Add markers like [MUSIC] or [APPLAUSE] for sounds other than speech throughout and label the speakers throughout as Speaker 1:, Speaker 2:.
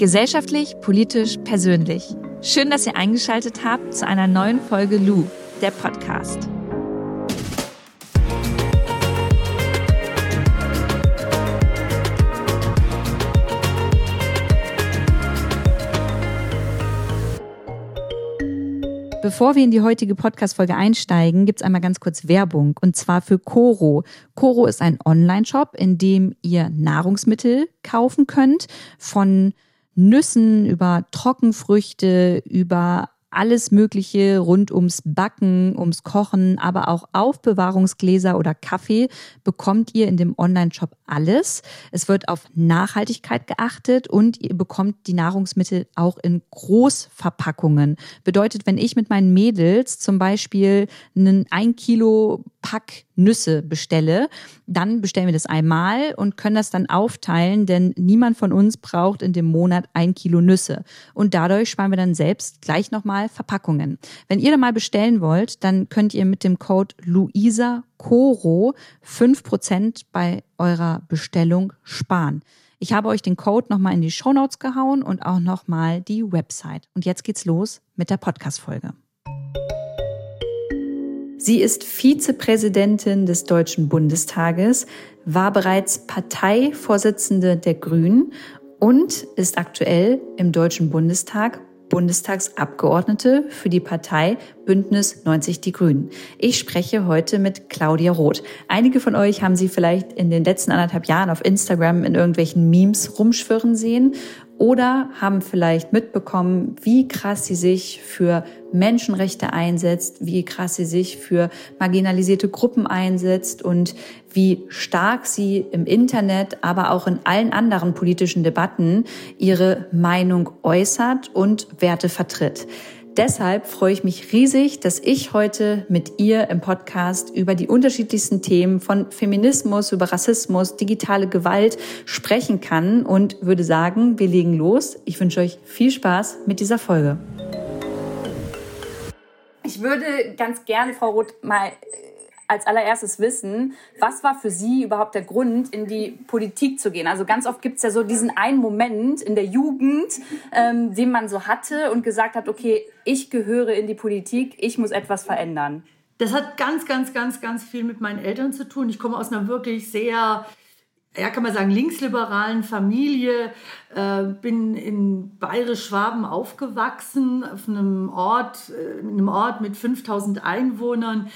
Speaker 1: Gesellschaftlich, politisch, persönlich. Schön, dass ihr eingeschaltet habt zu einer neuen Folge Lou, der Podcast. Bevor wir in die heutige Podcast-Folge einsteigen, gibt's einmal ganz kurz Werbung und zwar für Coro. Coro ist ein Online-Shop, in dem ihr Nahrungsmittel kaufen könnt, von Nüssen über Trockenfrüchte, über alles Mögliche rund ums Backen, ums Kochen, aber auch Aufbewahrungsgläser oder Kaffee bekommt ihr in dem Online-Shop alles. Es wird auf Nachhaltigkeit geachtet und ihr bekommt die Nahrungsmittel auch in Großverpackungen. Bedeutet, wenn ich mit meinen Mädels zum Beispiel einen ein Kilo Pack Nüsse bestelle, dann bestellen wir das einmal und können das dann aufteilen, denn niemand von uns braucht in dem Monat ein Kilo Nüsse. Und dadurch sparen wir dann selbst gleich nochmal Verpackungen. Wenn ihr da mal bestellen wollt, dann könnt ihr mit dem Code Luisa Coro 5% bei eurer Bestellung sparen. Ich habe euch den Code nochmal in die Show Notes gehauen und auch nochmal die Website. Und jetzt geht's los mit der Podcast-Folge. Sie ist Vizepräsidentin des Deutschen Bundestages, war bereits Parteivorsitzende der Grünen und ist aktuell im Deutschen Bundestag Bundestagsabgeordnete für die Partei Bündnis 90 Die Grünen. Ich spreche heute mit Claudia Roth. Einige von euch haben sie vielleicht in den letzten anderthalb Jahren auf Instagram in irgendwelchen Memes rumschwirren sehen oder haben vielleicht mitbekommen, wie krass sie sich für Menschenrechte einsetzt, wie krass sie sich für marginalisierte Gruppen einsetzt und wie stark sie im Internet, aber auch in allen anderen politischen Debatten ihre Meinung äußert und Werte vertritt. Deshalb freue ich mich riesig, dass ich heute mit ihr im Podcast über die unterschiedlichsten Themen von Feminismus über Rassismus, digitale Gewalt sprechen kann und würde sagen, wir legen los. Ich wünsche euch viel Spaß mit dieser Folge. Ich würde ganz gerne, Frau Roth, mal als allererstes wissen, was war für Sie überhaupt der Grund, in die Politik zu gehen? Also ganz oft gibt es ja so diesen einen Moment in der Jugend, ähm, den man so hatte und gesagt hat, okay, ich gehöre in die Politik, ich muss etwas verändern.
Speaker 2: Das hat ganz, ganz, ganz, ganz viel mit meinen Eltern zu tun. Ich komme aus einer wirklich sehr ja, kann man sagen, linksliberalen Familie, äh, bin in Bayerisch-Schwaben aufgewachsen, auf einem Ort, äh, in einem Ort mit 5000 Einwohnern,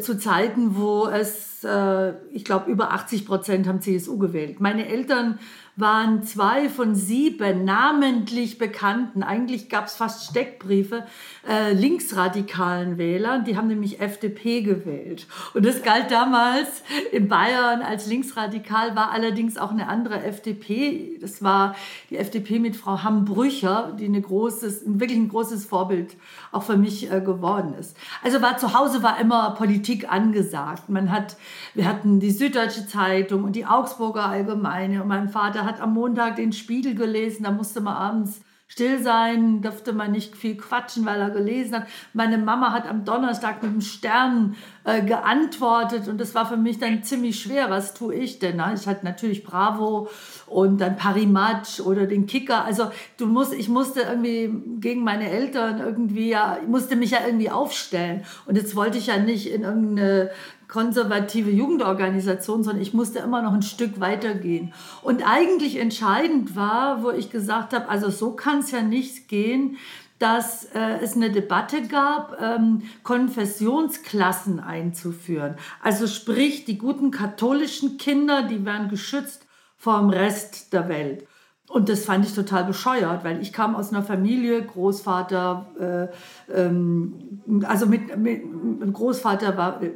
Speaker 2: zu Zeiten, wo es, äh, ich glaube, über 80 Prozent haben CSU gewählt. Meine Eltern waren zwei von sieben namentlich bekannten, eigentlich gab es fast Steckbriefe, äh, linksradikalen Wählern. Die haben nämlich FDP gewählt. Und das galt damals in Bayern als linksradikal, war allerdings auch eine andere FDP. Das war die FDP mit Frau Hambrücher, die eine großes, wirklich ein großes Vorbild auch für mich äh, geworden ist. Also war zu Hause war immer Politik angesagt. Man hat, wir hatten die Süddeutsche Zeitung und die Augsburger Allgemeine und mein Vater hat am Montag den Spiegel gelesen, da musste man abends still sein, durfte man nicht viel quatschen, weil er gelesen hat. Meine Mama hat am Donnerstag mit dem Stern äh, geantwortet und das war für mich dann ziemlich schwer. Was tue ich denn? Ne? Ich hatte natürlich Bravo und dann Parimatch oder den Kicker. Also du musst, ich musste irgendwie gegen meine Eltern irgendwie ja, ich musste mich ja irgendwie aufstellen. Und jetzt wollte ich ja nicht in irgendeine konservative Jugendorganisation, sondern ich musste immer noch ein Stück weitergehen. Und eigentlich entscheidend war, wo ich gesagt habe, also so kann es ja nicht gehen, dass äh, es eine Debatte gab, ähm, Konfessionsklassen einzuführen. Also sprich, die guten katholischen Kinder, die werden geschützt vor dem Rest der Welt. Und das fand ich total bescheuert, weil ich kam aus einer Familie, Großvater, äh, ähm, also mit, mit Großvater war der,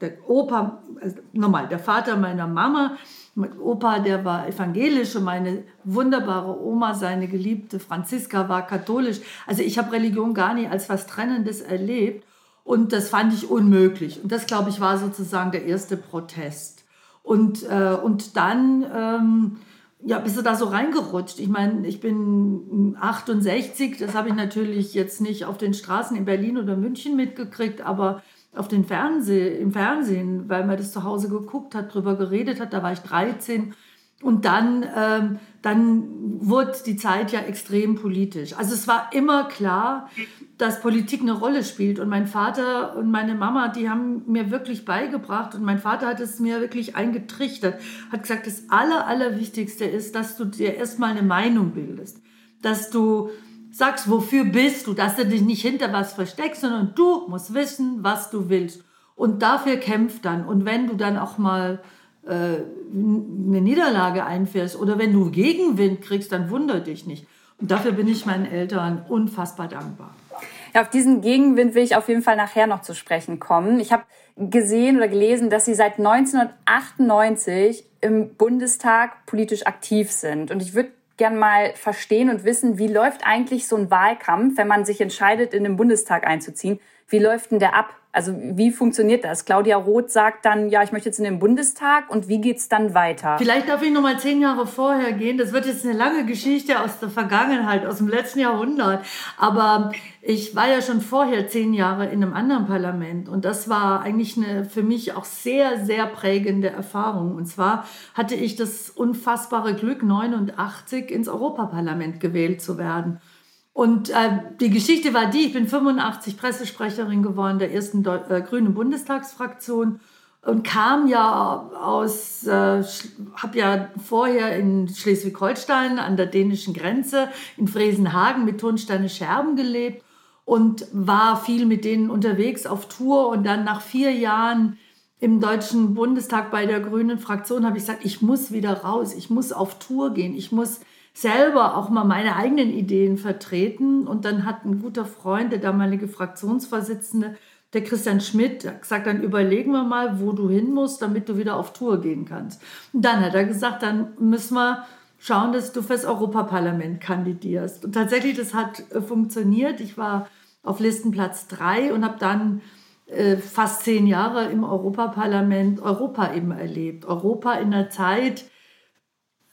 Speaker 2: der Opa, also nochmal, der Vater meiner Mama, mein Opa, der war evangelisch und meine wunderbare Oma, seine geliebte Franziska, war katholisch. Also ich habe Religion gar nicht als was Trennendes erlebt und das fand ich unmöglich. Und das, glaube ich, war sozusagen der erste Protest. Und, äh, und dann... Ähm, ja, bist du da so reingerutscht? Ich meine, ich bin 68, das habe ich natürlich jetzt nicht auf den Straßen in Berlin oder München mitgekriegt, aber auf den Fernseh, im Fernsehen, weil man das zu Hause geguckt hat, drüber geredet hat, da war ich 13. Und dann ähm, dann wurde die Zeit ja extrem politisch. Also es war immer klar, dass Politik eine Rolle spielt. Und mein Vater und meine Mama, die haben mir wirklich beigebracht und mein Vater hat es mir wirklich eingetrichtert, hat gesagt, das Aller, Allerwichtigste ist, dass du dir erstmal eine Meinung bildest, dass du sagst, wofür bist du, dass du dich nicht hinter was versteckst, sondern du musst wissen, was du willst. Und dafür kämpf dann. Und wenn du dann auch mal äh, eine Niederlage einfährst oder wenn du Gegenwind kriegst, dann wundere dich nicht. Und dafür bin ich meinen Eltern unfassbar dankbar.
Speaker 3: Ja, auf diesen Gegenwind will ich auf jeden Fall nachher noch zu sprechen kommen. Ich habe gesehen oder gelesen, dass Sie seit 1998 im Bundestag politisch aktiv sind. Und ich würde gern mal verstehen und wissen, wie läuft eigentlich so ein Wahlkampf, wenn man sich entscheidet, in den Bundestag einzuziehen? Wie läuft denn der ab? Also wie funktioniert das? Claudia Roth sagt dann, ja, ich möchte jetzt in den Bundestag und wie geht's dann weiter?
Speaker 2: Vielleicht darf ich noch mal zehn Jahre vorher gehen. Das wird jetzt eine lange Geschichte aus der Vergangenheit, aus dem letzten Jahrhundert. Aber ich war ja schon vorher zehn Jahre in einem anderen Parlament und das war eigentlich eine für mich auch sehr, sehr prägende Erfahrung. Und zwar hatte ich das unfassbare Glück, 89 ins Europaparlament gewählt zu werden. Und äh, die Geschichte war die, ich bin 85 Pressesprecherin geworden der ersten Deu äh, grünen Bundestagsfraktion und kam ja aus, äh, habe ja vorher in Schleswig-Holstein an der dänischen Grenze in Fresenhagen mit Tonsteine Scherben gelebt und war viel mit denen unterwegs auf Tour und dann nach vier Jahren im Deutschen Bundestag bei der Grünen Fraktion habe ich gesagt, ich muss wieder raus, ich muss auf Tour gehen, ich muss selber auch mal meine eigenen Ideen vertreten. Und dann hat ein guter Freund, der damalige Fraktionsvorsitzende, der Christian Schmidt, gesagt, dann überlegen wir mal, wo du hin musst, damit du wieder auf Tour gehen kannst. Und dann hat er gesagt, dann müssen wir schauen, dass du fürs Europaparlament kandidierst. Und tatsächlich, das hat äh, funktioniert. Ich war auf Listenplatz drei und habe dann äh, fast zehn Jahre im Europaparlament Europa eben erlebt. Europa in der Zeit,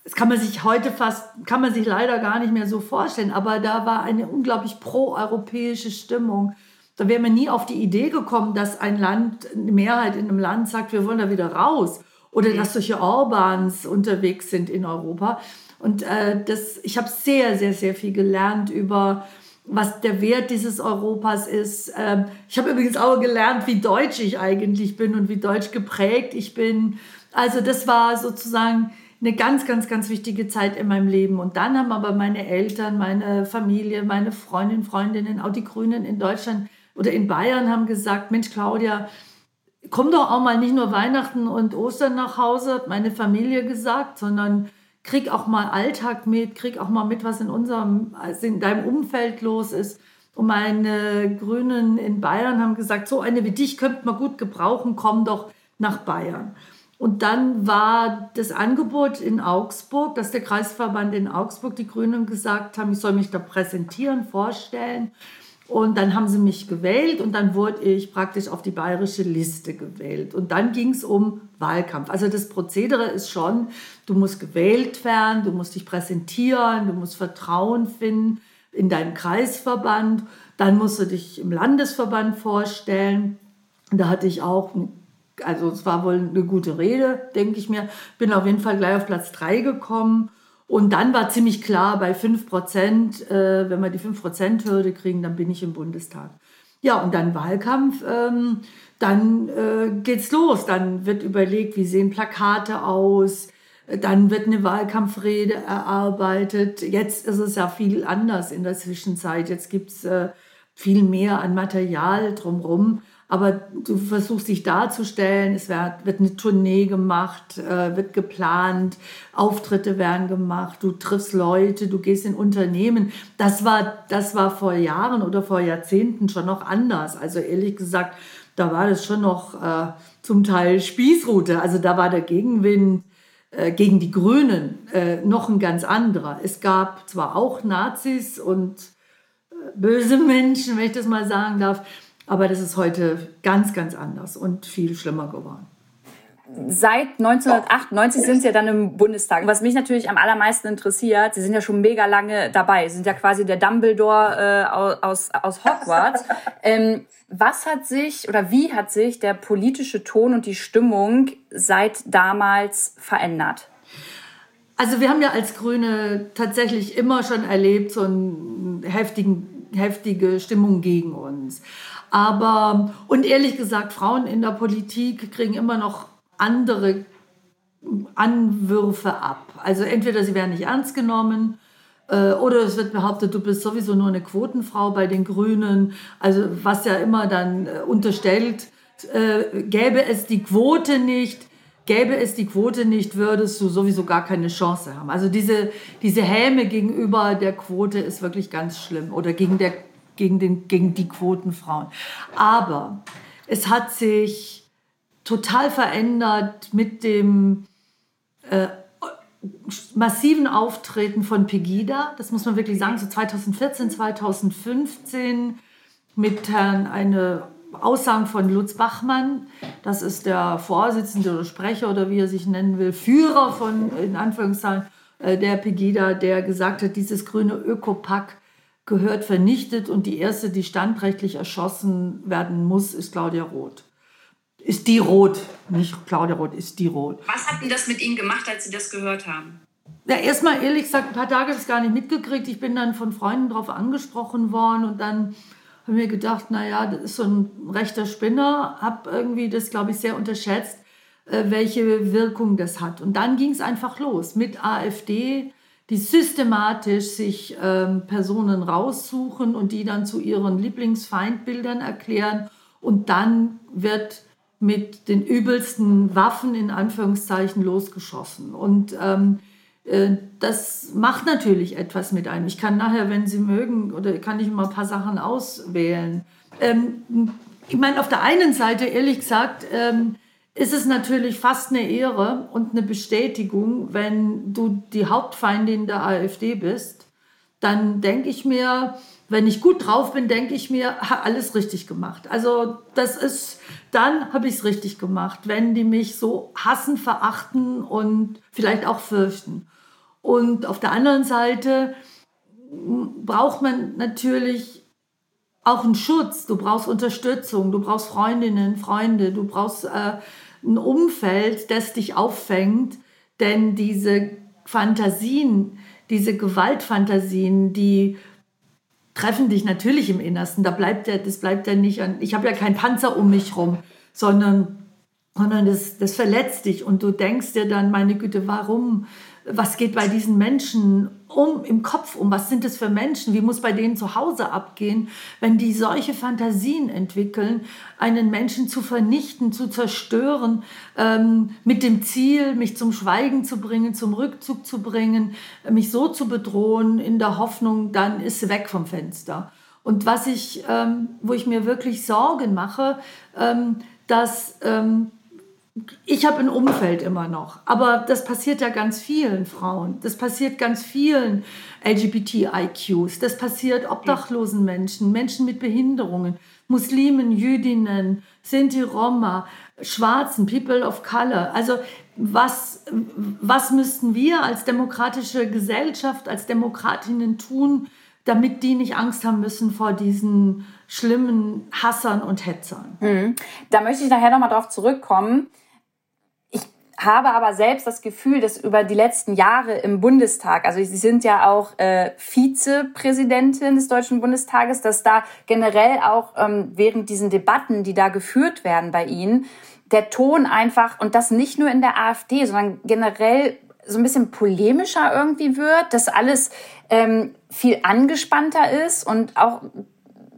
Speaker 2: das kann man sich heute fast, kann man sich leider gar nicht mehr so vorstellen, aber da war eine unglaublich proeuropäische Stimmung. Da wäre man nie auf die Idee gekommen, dass ein Land, eine Mehrheit in einem Land sagt, wir wollen da wieder raus. Oder dass solche Orbans unterwegs sind in Europa. Und äh, das, ich habe sehr, sehr, sehr viel gelernt über, was der Wert dieses Europas ist. Ähm, ich habe übrigens auch gelernt, wie deutsch ich eigentlich bin und wie deutsch geprägt ich bin. Also das war sozusagen eine ganz, ganz, ganz wichtige Zeit in meinem Leben. Und dann haben aber meine Eltern, meine Familie, meine Freundinnen, Freundinnen, auch die Grünen in Deutschland oder in Bayern haben gesagt, Mensch, Claudia, komm doch auch mal nicht nur Weihnachten und Ostern nach Hause, hat meine Familie gesagt, sondern krieg auch mal Alltag mit, krieg auch mal mit, was in unserem, also in deinem Umfeld los ist. Und meine Grünen in Bayern haben gesagt, so eine wie dich könnte man gut gebrauchen, komm doch nach Bayern. Und dann war das Angebot in Augsburg, dass der Kreisverband in Augsburg, die Grünen, gesagt haben, ich soll mich da präsentieren, vorstellen. Und dann haben sie mich gewählt und dann wurde ich praktisch auf die bayerische Liste gewählt. Und dann ging es um Wahlkampf. Also das Prozedere ist schon, du musst gewählt werden, du musst dich präsentieren, du musst Vertrauen finden in deinem Kreisverband. Dann musst du dich im Landesverband vorstellen. Und da hatte ich auch also es war wohl eine gute Rede, denke ich mir. Bin auf jeden Fall gleich auf Platz 3 gekommen. Und dann war ziemlich klar, bei 5 Prozent, äh, wenn wir die 5 Prozent Hürde kriegen, dann bin ich im Bundestag. Ja, und dann Wahlkampf, ähm, dann äh, geht's los. Dann wird überlegt, wie sehen Plakate aus. Dann wird eine Wahlkampfrede erarbeitet. Jetzt ist es ja viel anders in der Zwischenzeit. Jetzt gibt's äh, viel mehr an Material drumherum aber du versuchst dich darzustellen, es wird, wird eine Tournee gemacht, äh, wird geplant, Auftritte werden gemacht, du triffst Leute, du gehst in Unternehmen. Das war, das war vor Jahren oder vor Jahrzehnten schon noch anders. Also ehrlich gesagt, da war das schon noch äh, zum Teil Spießrute. Also da war der Gegenwind äh, gegen die Grünen äh, noch ein ganz anderer. Es gab zwar auch Nazis und äh, böse [LAUGHS] Menschen, wenn ich das mal sagen darf, aber das ist heute ganz, ganz anders und viel schlimmer geworden.
Speaker 3: Seit 1998 sind Sie ja dann im Bundestag. Was mich natürlich am allermeisten interessiert, Sie sind ja schon mega lange dabei. Sie sind ja quasi der Dumbledore äh, aus, aus Hogwarts. [LAUGHS] Ähm, was hat sich oder wie hat sich der politische Ton und die Stimmung seit damals verändert?
Speaker 2: also wir haben ja als Grüne tatsächlich immer schon erlebt, so eine heftigen, heftige Stimmung gegen uns. Aber, und ehrlich gesagt, Frauen in der Politik kriegen immer noch andere Anwürfe ab. Also entweder sie werden nicht ernst genommen äh, oder es wird behauptet, du bist sowieso nur eine Quotenfrau bei den Grünen. Also was ja immer dann äh, unterstellt, äh, gäbe es die Quote nicht, gäbe es die Quote nicht, würdest du sowieso gar keine Chance haben. Also diese, diese Häme gegenüber der Quote ist wirklich ganz schlimm oder gegen, der, gegen, den, gegen die Quotenfrauen. Aber es hat sich total verändert mit dem äh, massiven Auftreten von Pegida. Das muss man wirklich sagen, so 2014, 2015 mit Herrn eine Aussagen von Lutz Bachmann, das ist der Vorsitzende oder Sprecher oder wie er sich nennen will, Führer von, in Anführungszeichen, äh, der Pegida, der gesagt hat, dieses grüne Ökopack gehört vernichtet und die erste, die standrechtlich erschossen werden muss, ist Claudia Roth. Ist die Roth, nicht Claudia Roth, ist die Roth.
Speaker 4: Was hat denn das mit Ihnen gemacht, als Sie das gehört haben?
Speaker 2: Ja, erstmal ehrlich gesagt, ein paar Tage habe ich es gar nicht mitgekriegt. Ich bin dann von Freunden darauf angesprochen worden und dann habe mir gedacht, naja, das ist so ein rechter Spinner, habe irgendwie das, glaube ich, sehr unterschätzt, äh, welche Wirkung das hat. Und dann ging es einfach los mit AfD, die systematisch sich ähm, Personen raussuchen und die dann zu ihren Lieblingsfeindbildern erklären. Und dann wird mit den übelsten Waffen in Anführungszeichen losgeschossen. Und ähm, äh, das macht natürlich etwas mit einem. Ich kann nachher, wenn Sie mögen, oder kann ich mal ein paar Sachen auswählen. Ähm, ich meine, auf der einen Seite, ehrlich gesagt, ähm, ist es natürlich fast eine Ehre und eine Bestätigung, wenn du die Hauptfeindin der AfD bist. Dann denke ich mir, wenn ich gut drauf bin, denke ich mir, alles richtig gemacht. Also das ist, dann habe ich es richtig gemacht, wenn die mich so hassen, verachten und vielleicht auch fürchten. Und auf der anderen Seite braucht man natürlich auch einen Schutz, du brauchst Unterstützung, du brauchst Freundinnen, Freunde, du brauchst äh, ein Umfeld, das dich auffängt, denn diese Fantasien, diese Gewaltfantasien, die treffen dich natürlich im Innersten. Da bleibt ja, das bleibt ja nicht an. Ich habe ja keinen Panzer um mich rum, sondern, sondern das, das verletzt dich und du denkst dir dann, meine Güte, warum? was geht bei diesen Menschen um im Kopf um? Was sind das für Menschen? Wie muss bei denen zu Hause abgehen, wenn die solche Fantasien entwickeln, einen Menschen zu vernichten, zu zerstören, ähm, mit dem Ziel, mich zum Schweigen zu bringen, zum Rückzug zu bringen, mich so zu bedrohen, in der Hoffnung, dann ist sie weg vom Fenster. Und was ich, ähm, wo ich mir wirklich Sorgen mache, ähm, dass ähm, ich habe ein Umfeld immer noch, aber das passiert ja ganz vielen Frauen, das passiert ganz vielen LGBTIQs, das passiert obdachlosen Menschen, Menschen mit Behinderungen, Muslimen, Jüdinnen, Sinti, Roma, Schwarzen, People of Color. Also was, was müssten wir als demokratische Gesellschaft, als Demokratinnen tun, damit die nicht Angst haben müssen vor diesen schlimmen Hassern und Hetzern?
Speaker 1: Hm. Da möchte ich nachher nochmal drauf zurückkommen habe aber selbst das Gefühl, dass über die letzten Jahre im Bundestag, also Sie sind ja auch äh, Vizepräsidentin des Deutschen Bundestages, dass da generell auch ähm, während diesen Debatten, die da geführt werden bei Ihnen, der Ton einfach, und das nicht nur in der AfD, sondern generell so ein bisschen polemischer irgendwie wird, dass alles ähm, viel angespannter ist und auch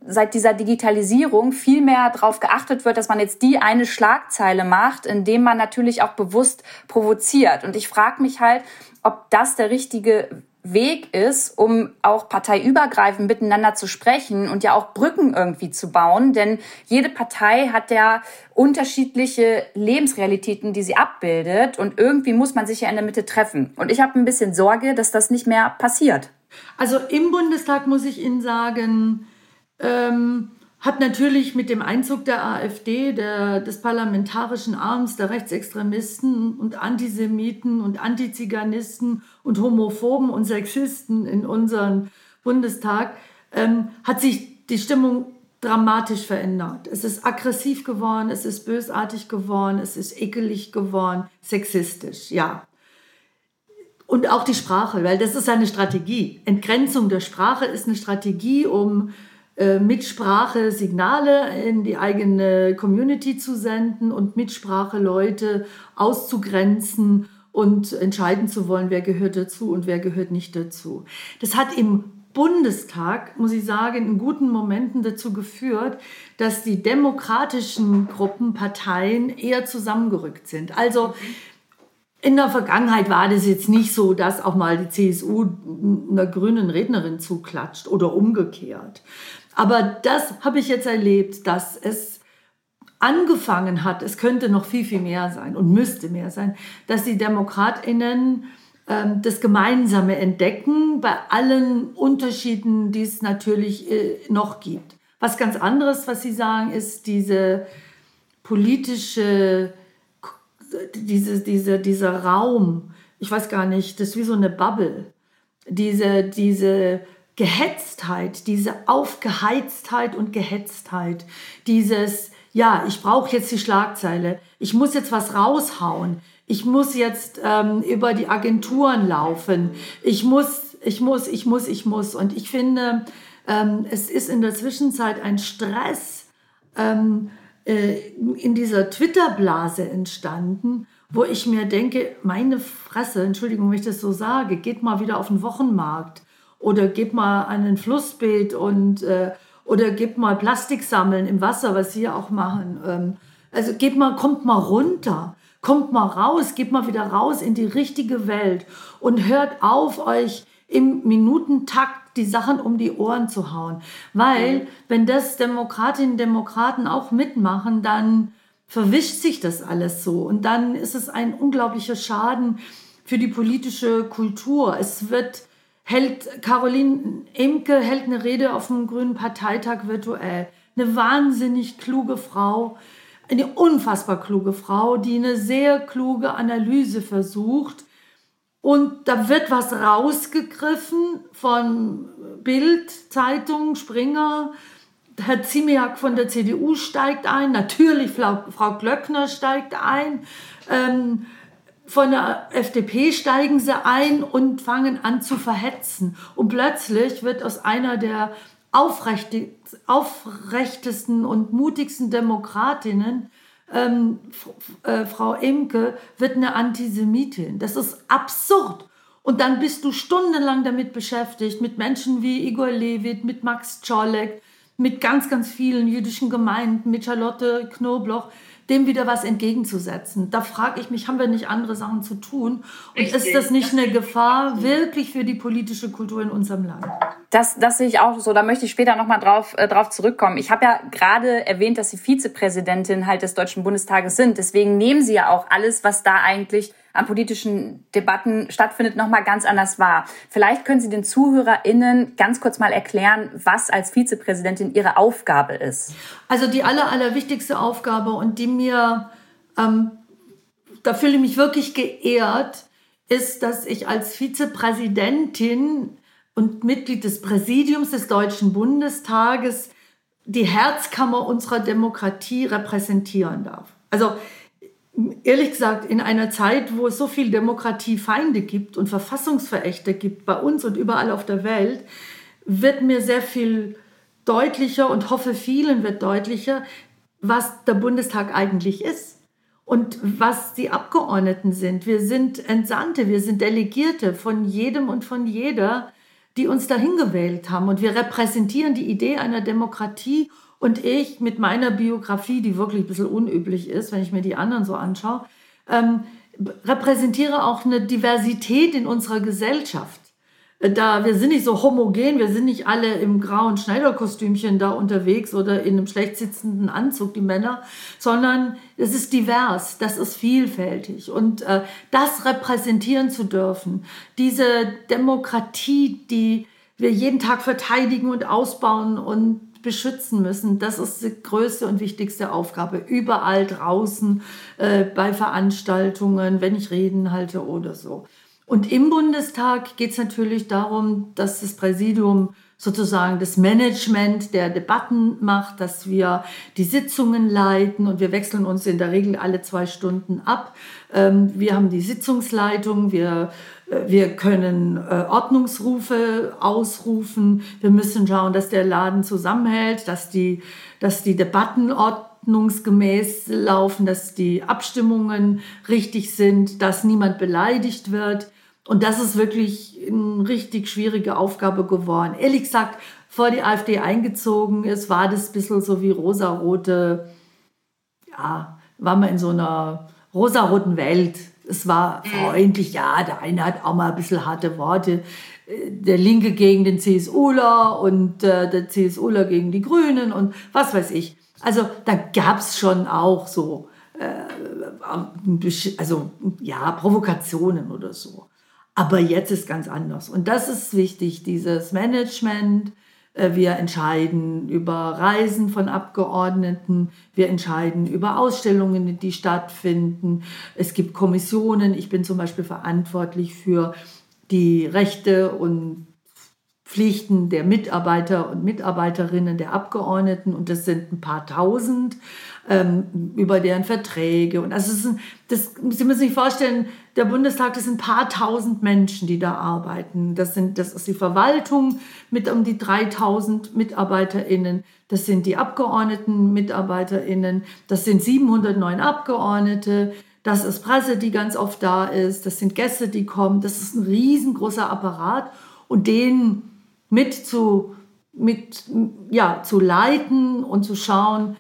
Speaker 1: seit dieser Digitalisierung viel mehr darauf geachtet wird, dass man jetzt die eine Schlagzeile macht, indem man natürlich auch bewusst provoziert. Und ich frage mich halt, ob das der richtige Weg ist, um auch parteiübergreifend miteinander zu sprechen und ja auch Brücken irgendwie zu bauen. Denn jede Partei hat ja unterschiedliche Lebensrealitäten, die sie abbildet. Und irgendwie muss man sich ja in der Mitte treffen. Und ich habe ein bisschen Sorge, dass das nicht mehr passiert.
Speaker 2: Also im Bundestag muss ich Ihnen sagen, ähm, hat natürlich mit dem Einzug der AfD, der, des parlamentarischen Arms der Rechtsextremisten und Antisemiten und Antiziganisten und Homophoben und Sexisten in unseren Bundestag, ähm, hat sich die Stimmung dramatisch verändert. Es ist aggressiv geworden, es ist bösartig geworden, es ist ekelig geworden, sexistisch, ja. Und auch die Sprache, weil das ist eine Strategie. Entgrenzung der Sprache ist eine Strategie, um äh, mit Sprache Signale in die eigene Community zu senden und mit Sprache Leute auszugrenzen und entscheiden zu wollen, wer gehört dazu und wer gehört nicht dazu. Das hat im Bundestag, muss ich sagen, in guten Momenten dazu geführt, dass die demokratischen Gruppen, Parteien eher zusammengerückt sind. Also in der Vergangenheit war das jetzt nicht so, dass auch mal die CSU einer grünen Rednerin zuklatscht oder umgekehrt. Aber das habe ich jetzt erlebt, dass es angefangen hat, es könnte noch viel, viel mehr sein und müsste mehr sein, dass die Demokratinnen ähm, das Gemeinsame entdecken bei allen Unterschieden, die es natürlich äh, noch gibt. Was ganz anderes, was Sie sagen, ist diese politische, diese, diese, dieser Raum, ich weiß gar nicht, das ist wie so eine Bubble, diese, diese Gehetztheit, diese Aufgeheiztheit und Gehetztheit, dieses, ja, ich brauche jetzt die Schlagzeile, ich muss jetzt was raushauen, ich muss jetzt ähm, über die Agenturen laufen, ich muss, ich muss, ich muss, ich muss. Und ich finde, ähm, es ist in der Zwischenzeit ein Stress ähm, äh, in dieser Twitter-Blase entstanden, wo ich mir denke, meine Fresse, Entschuldigung, wenn ich das so sage, geht mal wieder auf den Wochenmarkt oder geht mal an ein Flussbeet und äh, oder geht mal Plastik sammeln im Wasser, was sie auch machen. Ähm, also geht mal, kommt mal runter, kommt mal raus, geht mal wieder raus in die richtige Welt und hört auf, euch im Minutentakt die Sachen um die Ohren zu hauen. Weil, wenn das Demokratinnen und Demokraten auch mitmachen, dann verwischt sich das alles so. Und dann ist es ein unglaublicher Schaden für die politische Kultur. Es wird hält Caroline Imke hält eine Rede auf dem Grünen Parteitag virtuell. Eine wahnsinnig kluge Frau, eine unfassbar kluge Frau, die eine sehr kluge Analyse versucht. Und da wird was rausgegriffen von Bild, Zeitung, Springer. Herr Ziemiak von der CDU steigt ein, natürlich Frau, Frau Glöckner steigt ein. Ähm, von der FDP steigen sie ein und fangen an zu verhetzen. Und plötzlich wird aus einer der aufrechtesten und mutigsten Demokratinnen, ähm, äh, Frau Imke, wird eine Antisemitin. Das ist absurd. Und dann bist du stundenlang damit beschäftigt, mit Menschen wie Igor Levit, mit Max Czolek, mit ganz, ganz vielen jüdischen Gemeinden, mit Charlotte Knobloch, dem wieder was entgegenzusetzen. Da frage ich mich, haben wir nicht andere Sachen zu tun? Und Richtig. ist das nicht eine Gefahr wirklich für die politische Kultur in unserem Land?
Speaker 1: Das, das sehe ich auch so. Da möchte ich später nochmal drauf, äh, drauf zurückkommen. Ich habe ja gerade erwähnt, dass Sie Vizepräsidentin halt des Deutschen Bundestages sind. Deswegen nehmen Sie ja auch alles, was da eigentlich an politischen Debatten stattfindet, nochmal ganz anders wahr. Vielleicht können Sie den ZuhörerInnen ganz kurz mal erklären, was als Vizepräsidentin Ihre Aufgabe ist.
Speaker 2: Also die aller, allerwichtigste Aufgabe und die mir, ähm, da fühle ich mich wirklich geehrt, ist, dass ich als Vizepräsidentin und Mitglied des Präsidiums des Deutschen Bundestages die Herzkammer unserer Demokratie repräsentieren darf. Also ehrlich gesagt, in einer Zeit, wo es so viel Demokratiefeinde gibt und Verfassungsverächter gibt, bei uns und überall auf der Welt, wird mir sehr viel deutlicher und hoffe vielen wird deutlicher, was der Bundestag eigentlich ist und was die Abgeordneten sind. Wir sind Entsandte, wir sind Delegierte von jedem und von jeder, die uns dahin gewählt haben. Und wir repräsentieren die Idee einer Demokratie und ich mit meiner Biografie, die wirklich ein bisschen unüblich ist, wenn ich mir die anderen so anschaue, ähm, repräsentiere auch eine Diversität in unserer Gesellschaft. Da wir sind nicht so homogen, wir sind nicht alle im grauen Schneiderkostümchen da unterwegs oder in einem schlecht sitzenden Anzug, die Männer, sondern es ist divers, das ist vielfältig. Und äh, das repräsentieren zu dürfen, diese Demokratie, die wir jeden Tag verteidigen und ausbauen und beschützen müssen. Das ist die größte und wichtigste Aufgabe. Überall draußen, äh, bei Veranstaltungen, wenn ich Reden halte oder so. Und im Bundestag geht es natürlich darum, dass das Präsidium sozusagen das Management der Debatten macht, dass wir die Sitzungen leiten und wir wechseln uns in der Regel alle zwei Stunden ab. Ähm, wir haben die Sitzungsleitung, wir wir können äh, Ordnungsrufe ausrufen. Wir müssen schauen, dass der Laden zusammenhält, dass die, dass die Debatten ordnungsgemäß laufen, dass die Abstimmungen richtig sind, dass niemand beleidigt wird. Und das ist wirklich eine richtig schwierige Aufgabe geworden. Ehrlich gesagt, vor die AfD eingezogen ist, war das ein bisschen so wie rosarote, ja, war man in so einer rosaroten Welt. Es war mhm. freundlich, ja, der eine hat auch mal ein bisschen harte Worte. Der Linke gegen den CSUler und äh, der CSUler gegen die Grünen und was weiß ich. Also da gab es schon auch so, äh, also ja, Provokationen oder so. Aber jetzt ist ganz anders. Und das ist wichtig, dieses Management. Äh, wir entscheiden über Reisen von Abgeordneten. Wir entscheiden über Ausstellungen, die stattfinden. Es gibt Kommissionen. Ich bin zum Beispiel verantwortlich für die Rechte und Pflichten der Mitarbeiter und Mitarbeiterinnen der Abgeordneten und das sind ein paar tausend ähm, über deren Verträge und also ist, das, Sie müssen sich vorstellen, der Bundestag, das sind ein paar tausend Menschen, die da arbeiten. Das sind, das ist die Verwaltung mit um die 3000 MitarbeiterInnen. Das sind die Abgeordneten MitarbeiterInnen. Das sind 709 Abgeordnete. Das ist Presse, die ganz oft da ist. Das sind Gäste, die kommen. Das ist ein riesengroßer Apparat und den mit zu, mit, ja, zu leiten und zu schauen,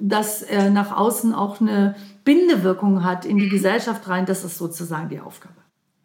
Speaker 2: dass er nach außen auch eine Bindewirkung hat in die Gesellschaft rein, das ist sozusagen die Aufgabe.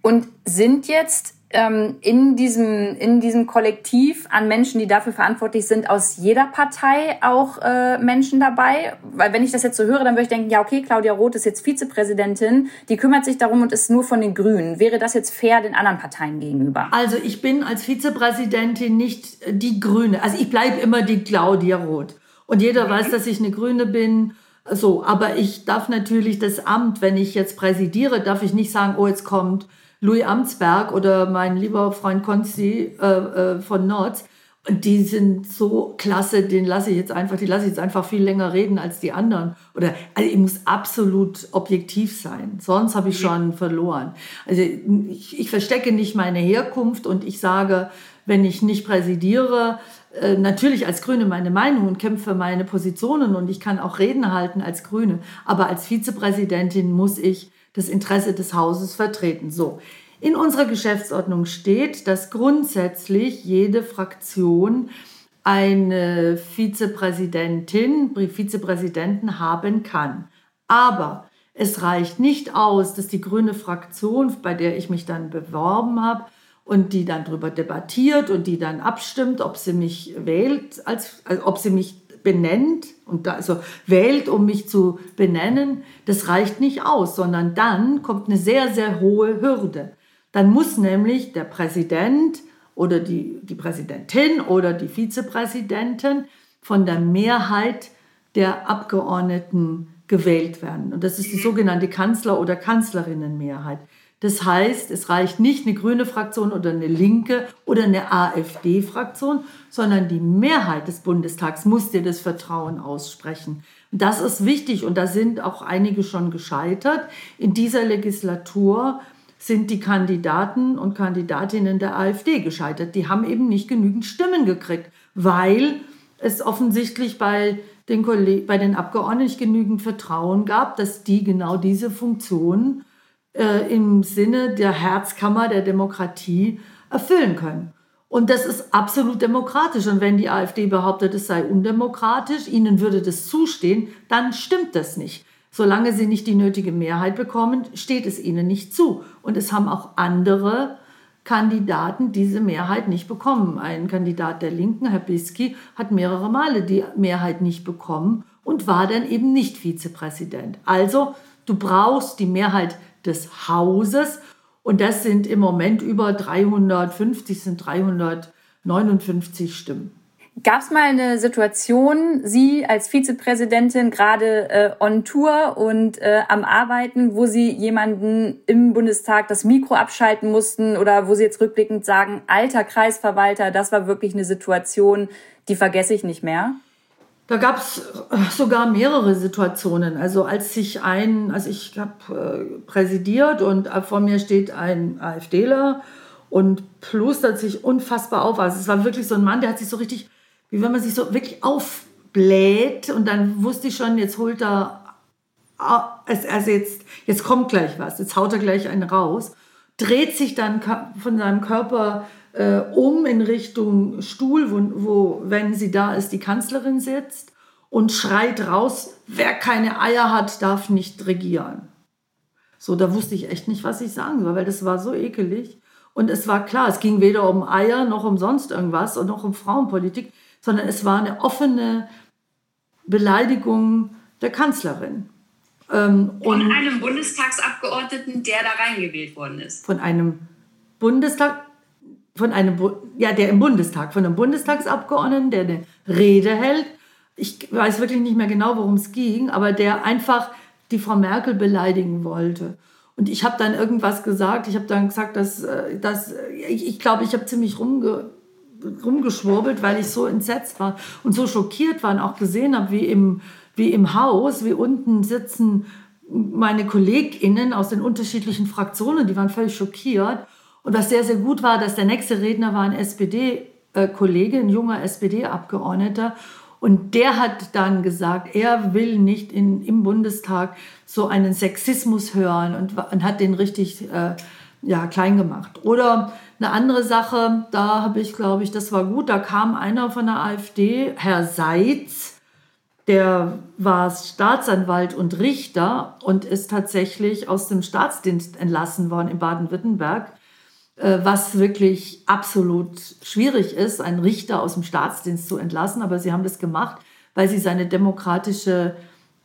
Speaker 1: Und sind jetzt ähm, in, diesem, in diesem Kollektiv an Menschen, die dafür verantwortlich sind, aus jeder Partei auch äh, Menschen dabei? Weil wenn ich das jetzt so höre, dann würde ich denken, ja, okay, Claudia Roth ist jetzt Vizepräsidentin, die kümmert sich darum und ist nur von den Grünen. Wäre das jetzt fair den anderen Parteien gegenüber?
Speaker 2: Also ich bin als Vizepräsidentin nicht die Grüne. Also ich bleibe immer die Claudia Roth. Und jeder weiß, dass ich eine Grüne bin. So, aber ich darf natürlich das Amt, wenn ich jetzt präsidiere, darf ich nicht sagen, oh, jetzt kommt Louis Amtsberg oder mein lieber Freund Konsti äh, äh, von Nords. Und die sind so klasse, den lasse ich jetzt einfach, die lasse ich jetzt einfach viel länger reden als die anderen. Oder also ich muss absolut objektiv sein, sonst habe ich schon verloren. Also ich, ich verstecke nicht meine Herkunft und ich sage, wenn ich nicht präsidiere, äh, natürlich als Grüne meine Meinung und kämpfe meine Positionen und ich kann auch Reden halten als Grüne. Aber als Vizepräsidentin muss ich das Interesse des Hauses vertreten. So. In unserer Geschäftsordnung steht, dass grundsätzlich jede Fraktion eine Vizepräsidentin, Vizepräsidenten haben kann. Aber es reicht nicht aus, dass die grüne Fraktion, bei der ich mich dann beworben habe, und die dann darüber debattiert und die dann abstimmt, ob sie mich wählt, als, also ob sie mich benennt und da, also wählt, um mich zu benennen, das reicht nicht aus, sondern dann kommt eine sehr, sehr hohe Hürde. Dann muss nämlich der Präsident oder die, die Präsidentin oder die Vizepräsidentin von der Mehrheit der Abgeordneten gewählt werden. Und das ist die sogenannte Kanzler- oder Kanzlerinnenmehrheit. Das heißt, es reicht nicht eine grüne Fraktion oder eine linke oder eine AfD-Fraktion, sondern die Mehrheit des Bundestags muss dir das Vertrauen aussprechen. Das ist wichtig und da sind auch einige schon gescheitert. In dieser Legislatur sind die Kandidaten und Kandidatinnen der AfD gescheitert. Die haben eben nicht genügend Stimmen gekriegt, weil es offensichtlich bei den, bei den Abgeordneten nicht genügend Vertrauen gab, dass die genau diese Funktion äh, im Sinne der Herzkammer der Demokratie erfüllen können. Und das ist absolut demokratisch. Und wenn die AfD behauptet, es sei undemokratisch, ihnen würde das zustehen, dann stimmt das nicht. Solange sie nicht die nötige Mehrheit bekommen, steht es ihnen nicht zu. Und es haben auch andere Kandidaten diese Mehrheit nicht bekommen. Ein Kandidat der Linken, Herr Biski, hat mehrere Male die Mehrheit nicht bekommen und war dann eben nicht Vizepräsident. Also, du brauchst die Mehrheit des Hauses. Und das sind im Moment über 350, sind 359 Stimmen.
Speaker 1: Gab es mal eine Situation, Sie als Vizepräsidentin gerade äh, on Tour und äh, am Arbeiten, wo Sie jemanden im Bundestag das Mikro abschalten mussten oder wo Sie jetzt rückblickend sagen, alter Kreisverwalter, das war wirklich eine Situation, die vergesse ich nicht mehr?
Speaker 2: Da gab es äh, sogar mehrere Situationen. Also als sich ein, also ich habe äh, präsidiert und äh, vor mir steht ein AfDler und plustert sich unfassbar auf. Also es war wirklich so ein Mann, der hat sich so richtig, wie wenn man sich so wirklich aufbläht und dann wusste ich schon, jetzt holt er, es, also jetzt, jetzt kommt gleich was, jetzt haut er gleich einen raus, dreht sich dann von seinem Körper äh, um in Richtung Stuhl, wo, wo, wenn sie da ist, die Kanzlerin sitzt und schreit raus, wer keine Eier hat, darf nicht regieren. So, da wusste ich echt nicht, was ich sagen soll, weil das war so ekelig. Und es war klar, es ging weder um Eier noch um sonst irgendwas und noch um Frauenpolitik, sondern es war eine offene Beleidigung der Kanzlerin.
Speaker 4: Ähm, von einem Bundestagsabgeordneten, der da reingewählt worden ist.
Speaker 2: Von einem Bundestag, von einem, ja, der im Bundestag, von einem Bundestagsabgeordneten, der eine Rede hält. Ich weiß wirklich nicht mehr genau, worum es ging, aber der einfach die Frau Merkel beleidigen wollte. Und ich habe dann irgendwas gesagt. Ich habe dann gesagt, dass, äh, dass ich, ich glaube, ich habe ziemlich rumge, rumgeschwurbelt, weil ich so entsetzt war und so schockiert war und auch gesehen habe, wie im, wie im Haus, wie unten sitzen meine KollegInnen aus den unterschiedlichen Fraktionen, die waren völlig schockiert. Und was sehr, sehr gut war, dass der nächste Redner war ein SPD-Kollege, ein junger SPD-Abgeordneter. Und der hat dann gesagt, er will nicht in, im Bundestag so einen Sexismus hören und, und hat den richtig äh, ja, klein gemacht. Oder eine andere Sache, da habe ich, glaube ich, das war gut, da kam einer von der AfD, Herr Seitz, der war Staatsanwalt und Richter und ist tatsächlich aus dem Staatsdienst entlassen worden in Baden-Württemberg was wirklich absolut schwierig ist, einen Richter aus dem Staatsdienst zu entlassen. Aber sie haben das gemacht, weil sie seine demokratische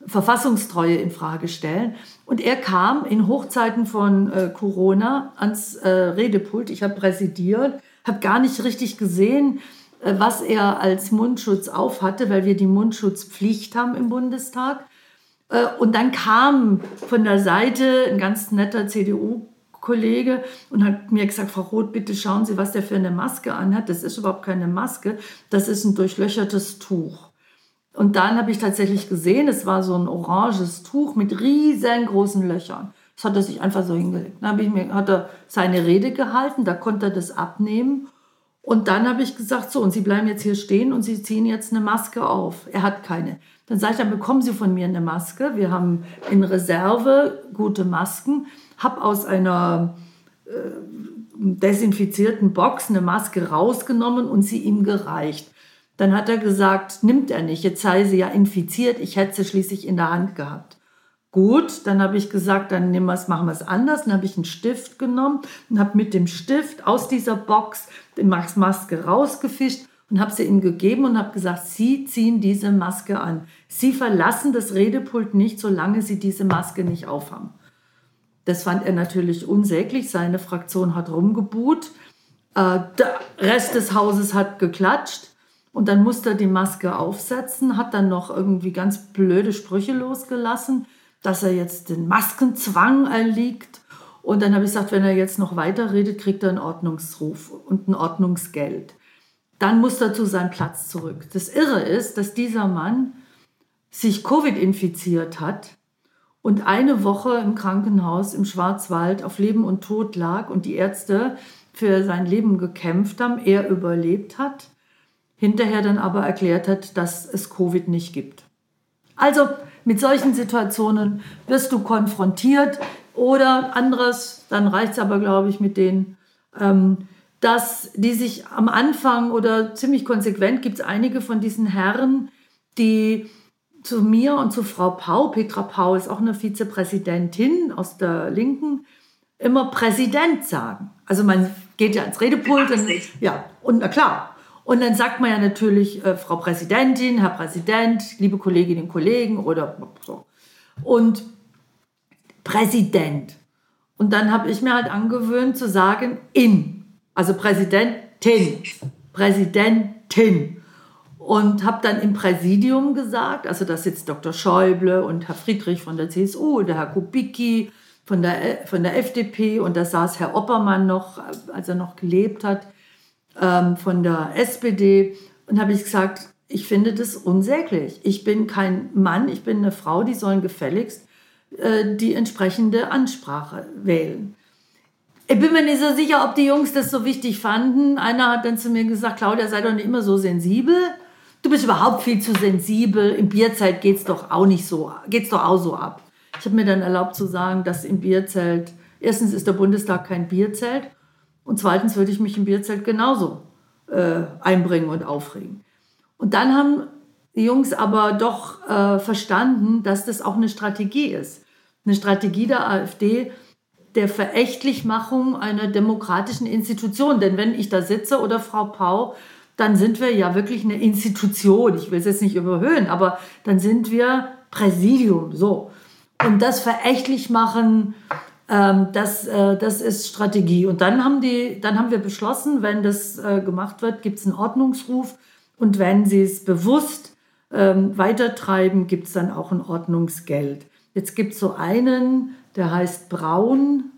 Speaker 2: Verfassungstreue in Frage stellen. Und er kam in Hochzeiten von äh, Corona ans äh, Redepult. Ich habe präsidiert, habe gar nicht richtig gesehen, äh, was er als Mundschutz aufhatte, weil wir die Mundschutzpflicht haben im Bundestag. Äh, und dann kam von der Seite ein ganz netter CDU Kollege und hat mir gesagt, Frau Roth, bitte schauen Sie, was der für eine Maske anhat. Das ist überhaupt keine Maske, das ist ein durchlöchertes Tuch. Und dann habe ich tatsächlich gesehen, es war so ein oranges Tuch mit riesengroßen Löchern. Das hat er sich einfach so hingelegt. Dann ich mir, hat er seine Rede gehalten, da konnte er das abnehmen. Und dann habe ich gesagt, so, und Sie bleiben jetzt hier stehen und Sie ziehen jetzt eine Maske auf. Er hat keine. Dann sage ich, dann bekommen Sie von mir eine Maske. Wir haben in Reserve gute Masken habe aus einer äh, desinfizierten Box eine Maske rausgenommen und sie ihm gereicht. Dann hat er gesagt, nimmt er nicht, jetzt sei sie ja infiziert, ich hätte sie schließlich in der Hand gehabt. Gut, dann habe ich gesagt, dann nehmen wir's, machen wir es anders. Dann habe ich einen Stift genommen und habe mit dem Stift aus dieser Box die Maske rausgefischt und habe sie ihm gegeben und habe gesagt, Sie ziehen diese Maske an. Sie verlassen das Redepult nicht, solange Sie diese Maske nicht aufhaben. Das fand er natürlich unsäglich. Seine Fraktion hat rumgebuht. Äh, der Rest des Hauses hat geklatscht. Und dann musste er die Maske aufsetzen, hat dann noch irgendwie ganz blöde Sprüche losgelassen, dass er jetzt den Maskenzwang erliegt. Und dann habe ich gesagt, wenn er jetzt noch weiter redet, kriegt er einen Ordnungsruf und ein Ordnungsgeld. Dann muss er zu seinem Platz zurück. Das Irre ist, dass dieser Mann sich Covid infiziert hat und eine Woche im Krankenhaus im Schwarzwald auf Leben und Tod lag und die Ärzte für sein Leben gekämpft haben, er überlebt hat, hinterher dann aber erklärt hat, dass es Covid nicht gibt. Also mit solchen Situationen wirst du konfrontiert oder anderes, dann reicht es aber, glaube ich, mit denen, ähm, dass die sich am Anfang oder ziemlich konsequent gibt es einige von diesen Herren, die zu mir und zu Frau Pau, Petra Pau ist auch eine Vizepräsidentin aus der Linken, immer Präsident sagen. Also man geht ja ins Redepult und, ja, und na klar. Und dann sagt man ja natürlich äh, Frau Präsidentin, Herr Präsident, liebe Kolleginnen und Kollegen oder so. Und Präsident. Und dann habe ich mir halt angewöhnt zu sagen in. Also Präsidentin. Präsidentin und habe dann im Präsidium gesagt, also da sitzt Dr. Schäuble und Herr Friedrich von der CSU, der Herr Kubicki von der, von der FDP und da saß Herr Oppermann noch, als er noch gelebt hat, ähm, von der SPD und habe ich gesagt, ich finde das unsäglich. Ich bin kein Mann, ich bin eine Frau, die sollen gefälligst äh, die entsprechende Ansprache wählen. Ich bin mir nicht so sicher, ob die Jungs das so wichtig fanden. Einer hat dann zu mir gesagt, Claudia, sei doch nicht immer so sensibel. Du bist überhaupt viel zu sensibel. Im Bierzelt geht's doch auch nicht so, geht's doch auch so ab. Ich habe mir dann erlaubt zu sagen, dass im Bierzelt, erstens ist der Bundestag kein Bierzelt und zweitens würde ich mich im Bierzelt genauso äh, einbringen und aufregen. Und dann haben die Jungs aber doch äh, verstanden, dass das auch eine Strategie ist. Eine Strategie der AfD, der Verächtlichmachung einer demokratischen Institution. Denn wenn ich da sitze oder Frau Pau, dann sind wir ja wirklich eine Institution. Ich will es jetzt nicht überhöhen, aber dann sind wir Präsidium. So. Und das verächtlich machen, ähm, das, äh, das ist Strategie. Und dann haben, die, dann haben wir beschlossen, wenn das äh, gemacht wird, gibt es einen Ordnungsruf. Und wenn sie es bewusst ähm, weitertreiben, gibt es dann auch ein Ordnungsgeld. Jetzt gibt es so einen, der heißt Braun,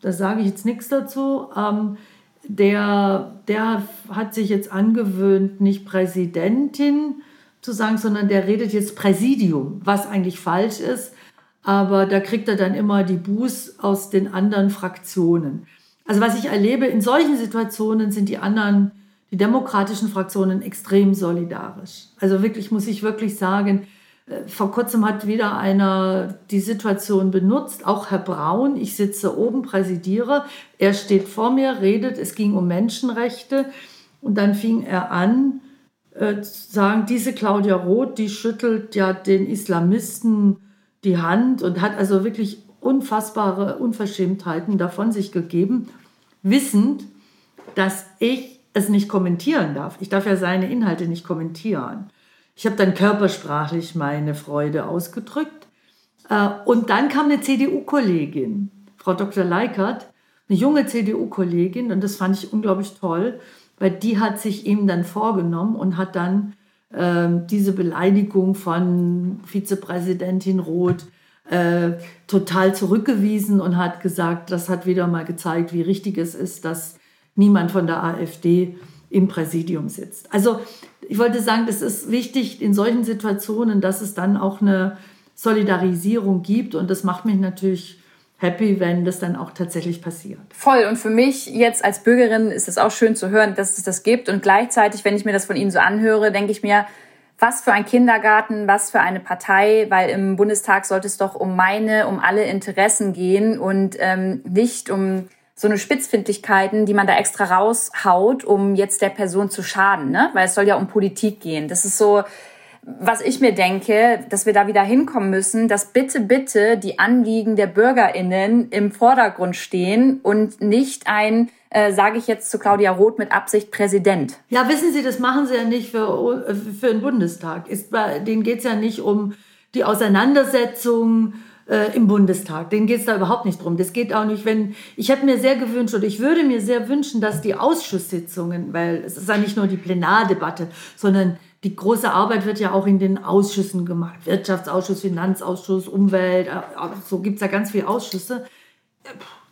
Speaker 2: da sage ich jetzt nichts dazu, ähm, der, der hat sich jetzt angewöhnt, nicht Präsidentin zu sagen, sondern der redet jetzt Präsidium, was eigentlich falsch ist. Aber da kriegt er dann immer die Buß aus den anderen Fraktionen. Also was ich erlebe, in solchen Situationen sind die anderen, die demokratischen Fraktionen extrem solidarisch. Also wirklich muss ich wirklich sagen, vor kurzem hat wieder einer die Situation benutzt, auch Herr Braun. Ich sitze oben, präsidiere. Er steht vor mir, redet. Es ging um Menschenrechte. Und dann fing er an, äh, zu sagen, diese Claudia Roth, die schüttelt ja den Islamisten die Hand und hat also wirklich unfassbare Unverschämtheiten davon sich gegeben, wissend, dass ich es nicht kommentieren darf. Ich darf ja seine Inhalte nicht kommentieren. Ich habe dann körpersprachlich meine Freude ausgedrückt. Äh, und dann kam eine CDU-Kollegin, Frau Dr. Leikert, eine junge CDU-Kollegin, und das fand ich unglaublich toll, weil die hat sich ihm dann vorgenommen und hat dann äh, diese Beleidigung von Vizepräsidentin Roth äh, total zurückgewiesen und hat gesagt, das hat wieder mal gezeigt, wie richtig es ist, dass niemand von der AfD im Präsidium sitzt. Also ich wollte sagen, es ist wichtig in solchen Situationen, dass es dann auch eine Solidarisierung gibt und das macht mich natürlich happy, wenn das dann auch tatsächlich passiert.
Speaker 1: Voll. Und für mich jetzt als Bürgerin ist es auch schön zu hören, dass es das gibt. Und gleichzeitig, wenn ich mir das von Ihnen so anhöre, denke ich mir, was für ein Kindergarten, was für eine Partei, weil im Bundestag sollte es doch um meine, um alle Interessen gehen und ähm, nicht um so eine Spitzfindigkeiten, die man da extra raushaut, um jetzt der Person zu schaden, ne? Weil es soll ja um Politik gehen. Das ist so, was ich mir denke, dass wir da wieder hinkommen müssen, dass bitte, bitte die Anliegen der BürgerInnen im Vordergrund stehen und nicht ein, äh, sage ich jetzt zu Claudia Roth mit Absicht, Präsident.
Speaker 2: Ja, wissen Sie, das machen Sie ja nicht für, für den Bundestag. Ist, denen geht es ja nicht um die Auseinandersetzung äh, im Bundestag. Denen geht es da überhaupt nicht drum. Das geht auch nicht, wenn, ich hätte mir sehr gewünscht oder ich würde mir sehr wünschen, dass die Ausschusssitzungen, weil es ist ja nicht nur die Plenardebatte, sondern die große Arbeit wird ja auch in den Ausschüssen gemacht. Wirtschaftsausschuss, Finanzausschuss, Umwelt, äh, so gibt es ja ganz viele Ausschüsse.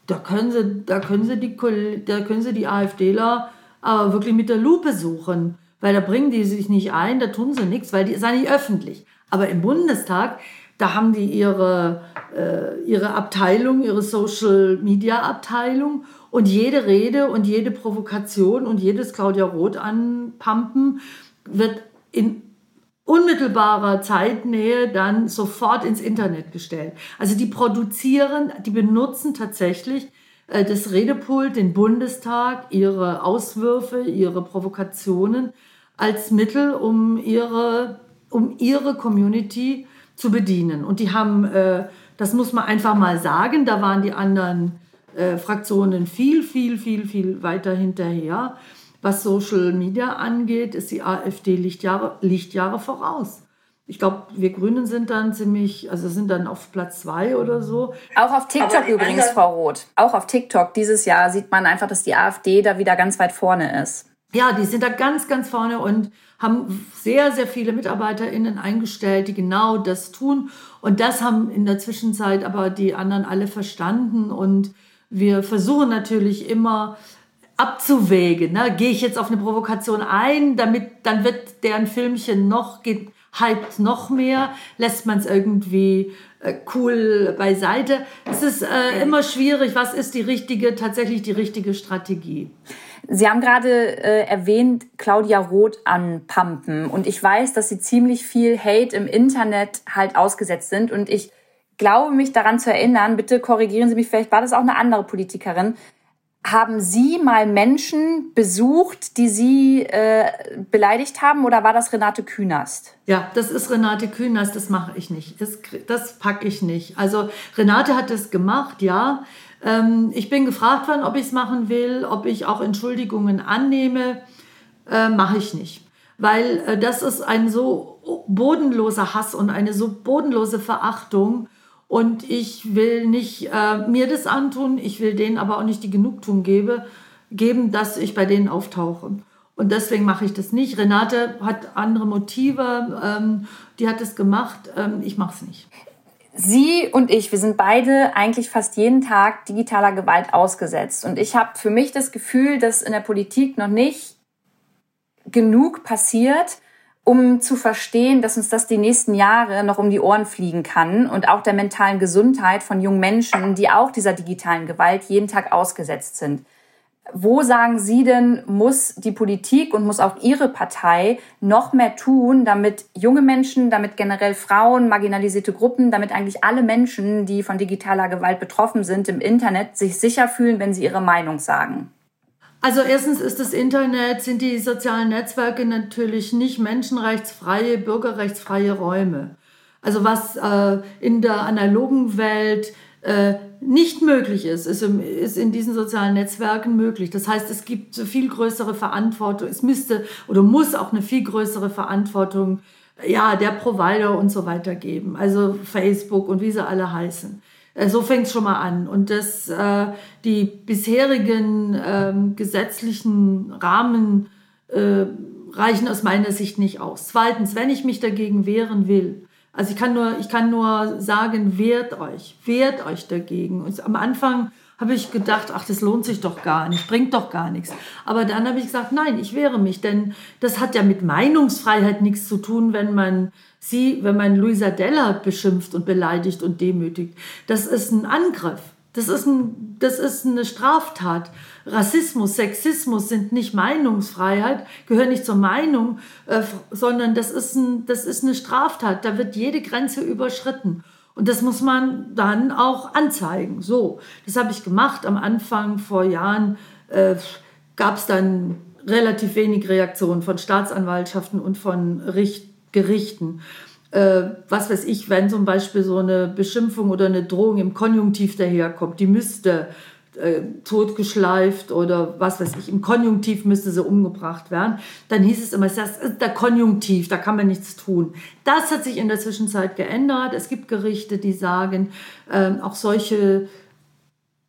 Speaker 2: Da können sie, da können sie, die, da können sie die AfDler aber wirklich mit der Lupe suchen, weil da bringen die sich nicht ein, da tun sie nichts, weil die ist ja nicht öffentlich. Aber im Bundestag da haben die ihre, äh, ihre Abteilung, ihre Social Media Abteilung und jede Rede und jede Provokation und jedes Claudia Roth anpumpen wird in unmittelbarer Zeitnähe dann sofort ins Internet gestellt. Also die produzieren, die benutzen tatsächlich äh, das Redepult, den Bundestag, ihre Auswürfe, ihre Provokationen als Mittel, um ihre, um ihre Community zu bedienen. Und die haben, äh, das muss man einfach mal sagen, da waren die anderen äh, Fraktionen viel, viel, viel, viel weiter hinterher. Was Social Media angeht, ist die AfD Lichtjahre, Lichtjahre voraus. Ich glaube, wir Grünen sind dann ziemlich, also sind dann auf Platz zwei oder so.
Speaker 1: Auch auf TikTok übrigens, Frau Roth. Auch auf TikTok dieses Jahr sieht man einfach, dass die AfD da wieder ganz weit vorne ist.
Speaker 2: Ja, die sind da ganz, ganz vorne und haben sehr, sehr viele MitarbeiterInnen eingestellt, die genau das tun. Und das haben in der Zwischenzeit aber die anderen alle verstanden. Und wir versuchen natürlich immer abzuwägen. Ne? Gehe ich jetzt auf eine Provokation ein, damit dann wird deren Filmchen noch geht hypt noch mehr, lässt man es irgendwie äh, cool beiseite. Es ist äh, immer schwierig, was ist die richtige, tatsächlich die richtige Strategie.
Speaker 1: Sie haben gerade äh, erwähnt, Claudia Roth anpumpen. Und ich weiß, dass Sie ziemlich viel Hate im Internet halt ausgesetzt sind. Und ich glaube mich daran zu erinnern, bitte korrigieren Sie mich, vielleicht war das auch eine andere Politikerin, haben Sie mal Menschen besucht, die Sie äh, beleidigt haben, oder war das Renate Künast?
Speaker 2: Ja, das ist Renate Künast, das mache ich nicht. Das, das packe ich nicht. Also Renate hat das gemacht, ja. Ähm, ich bin gefragt worden, ob ich es machen will, ob ich auch Entschuldigungen annehme. Äh, mache ich nicht. Weil äh, das ist ein so bodenloser Hass und eine so bodenlose Verachtung. Und ich will nicht äh, mir das antun, ich will denen aber auch nicht die Genugtuung gebe, geben, dass ich bei denen auftauche. Und deswegen mache ich das nicht. Renate hat andere Motive, ähm, die hat es gemacht, ähm, ich mache es nicht.
Speaker 1: Sie und ich, wir sind beide eigentlich fast jeden Tag digitaler Gewalt ausgesetzt. Und ich habe für mich das Gefühl, dass in der Politik noch nicht genug passiert, um zu verstehen, dass uns das die nächsten Jahre noch um die Ohren fliegen kann und auch der mentalen Gesundheit von jungen Menschen, die auch dieser digitalen Gewalt jeden Tag ausgesetzt sind. Wo sagen Sie denn, muss die Politik und muss auch Ihre Partei noch mehr tun, damit junge Menschen, damit generell Frauen, marginalisierte Gruppen, damit eigentlich alle Menschen, die von digitaler Gewalt betroffen sind im Internet, sich sicher fühlen, wenn sie ihre Meinung sagen?
Speaker 2: Also erstens ist das Internet, sind die sozialen Netzwerke natürlich nicht menschenrechtsfreie, bürgerrechtsfreie Räume. Also was äh, in der analogen Welt äh, nicht möglich ist, ist, ist in diesen sozialen Netzwerken möglich. Das heißt, es gibt viel größere Verantwortung, es müsste oder muss auch eine viel größere Verantwortung ja, der Provider und so weiter geben. Also Facebook und wie sie alle heißen. Äh, so fängt es schon mal an. Und das, äh, die bisherigen äh, gesetzlichen Rahmen äh, reichen aus meiner Sicht nicht aus. Zweitens, wenn ich mich dagegen wehren will, also ich kann nur, ich kann nur sagen, wehrt euch, wehrt euch dagegen. Und am Anfang habe ich gedacht, ach, das lohnt sich doch gar nicht, bringt doch gar nichts. Aber dann habe ich gesagt, nein, ich wehre mich, denn das hat ja mit Meinungsfreiheit nichts zu tun, wenn man sie, wenn man Luisa Della beschimpft und beleidigt und demütigt. Das ist ein Angriff. Das ist, ein, das ist eine Straftat. Rassismus, Sexismus sind nicht Meinungsfreiheit, gehören nicht zur Meinung, äh, sondern das ist, ein, das ist eine Straftat. Da wird jede Grenze überschritten. Und das muss man dann auch anzeigen. So, das habe ich gemacht. Am Anfang vor Jahren äh, gab es dann relativ wenig Reaktionen von Staatsanwaltschaften und von Richt Gerichten äh, was weiß ich, wenn zum Beispiel so eine Beschimpfung oder eine Drohung im Konjunktiv daherkommt, die müsste äh, totgeschleift oder was weiß ich, im Konjunktiv müsste sie umgebracht werden, dann hieß es immer, das ist der Konjunktiv, da kann man nichts tun. Das hat sich in der Zwischenzeit geändert. Es gibt Gerichte, die sagen, äh, auch solche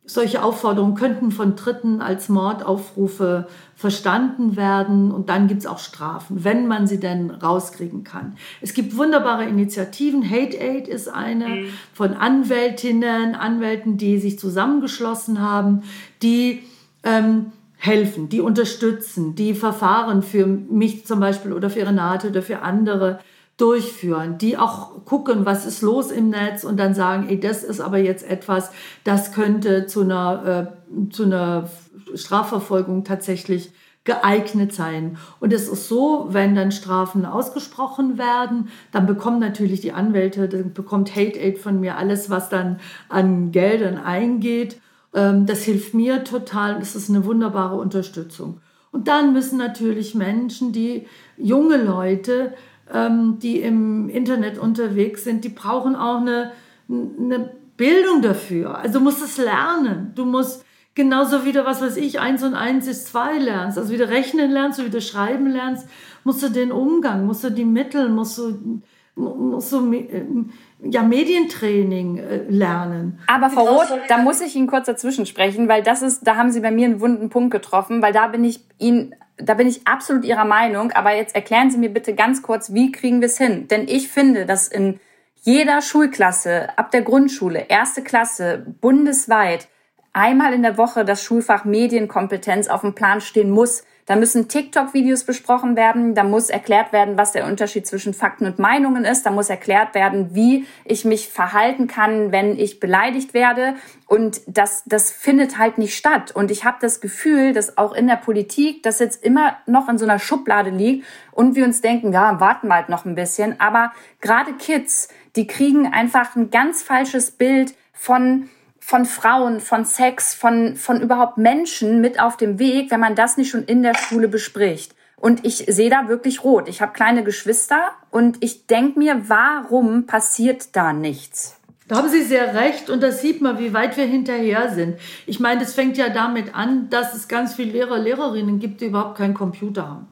Speaker 2: solche Aufforderungen könnten von Dritten als Mordaufrufe verstanden werden und dann gibt es auch Strafen, wenn man sie denn rauskriegen kann. Es gibt wunderbare Initiativen. Hate Aid ist eine mhm. von Anwältinnen, Anwälten, die sich zusammengeschlossen haben, die ähm, helfen, die unterstützen, die Verfahren für mich zum Beispiel oder für Renate oder für andere durchführen, die auch gucken, was ist los im Netz und dann sagen, ey, das ist aber jetzt etwas, das könnte zu einer, äh, zu einer Strafverfolgung tatsächlich geeignet sein. Und es ist so, wenn dann Strafen ausgesprochen werden, dann bekommen natürlich die Anwälte, dann bekommt Hate Aid von mir alles, was dann an Geldern eingeht. Ähm, das hilft mir total. Das ist eine wunderbare Unterstützung. Und dann müssen natürlich Menschen, die junge Leute, ähm, die im Internet unterwegs sind, die brauchen auch eine, eine Bildung dafür. Also du musst es lernen. Du musst genauso wieder, was weiß ich, eins und eins ist zwei lernst, also wieder rechnen lernst, du wieder schreiben lernst, musst du den Umgang, musst du die Mittel, musst du, musst du ja, Medientraining äh, lernen.
Speaker 1: Aber Frau Roth, da muss ich Ihnen kurz dazwischen sprechen, weil das ist, da haben Sie bei mir einen wunden Punkt getroffen, weil da bin ich Ihnen da bin ich absolut Ihrer Meinung, aber jetzt erklären Sie mir bitte ganz kurz, wie kriegen wir es hin? Denn ich finde, dass in jeder Schulklasse, ab der Grundschule, erste Klasse, bundesweit, einmal in der Woche das Schulfach Medienkompetenz auf dem Plan stehen muss. Da müssen TikTok-Videos besprochen werden, da muss erklärt werden, was der Unterschied zwischen Fakten und Meinungen ist, da muss erklärt werden, wie ich mich verhalten kann, wenn ich beleidigt werde. Und das, das findet halt nicht statt. Und ich habe das Gefühl, dass auch in der Politik das jetzt immer noch in so einer Schublade liegt und wir uns denken, ja, warten wir halt noch ein bisschen. Aber gerade Kids, die kriegen einfach ein ganz falsches Bild von von Frauen, von Sex, von, von überhaupt Menschen mit auf dem Weg, wenn man das nicht schon in der Schule bespricht. Und ich sehe da wirklich rot. Ich habe kleine Geschwister und ich denke mir, warum passiert da nichts?
Speaker 2: Da haben Sie sehr recht und das sieht man, wie weit wir hinterher sind. Ich meine, das fängt ja damit an, dass es ganz viele Lehrer, Lehrerinnen gibt, die überhaupt keinen Computer haben.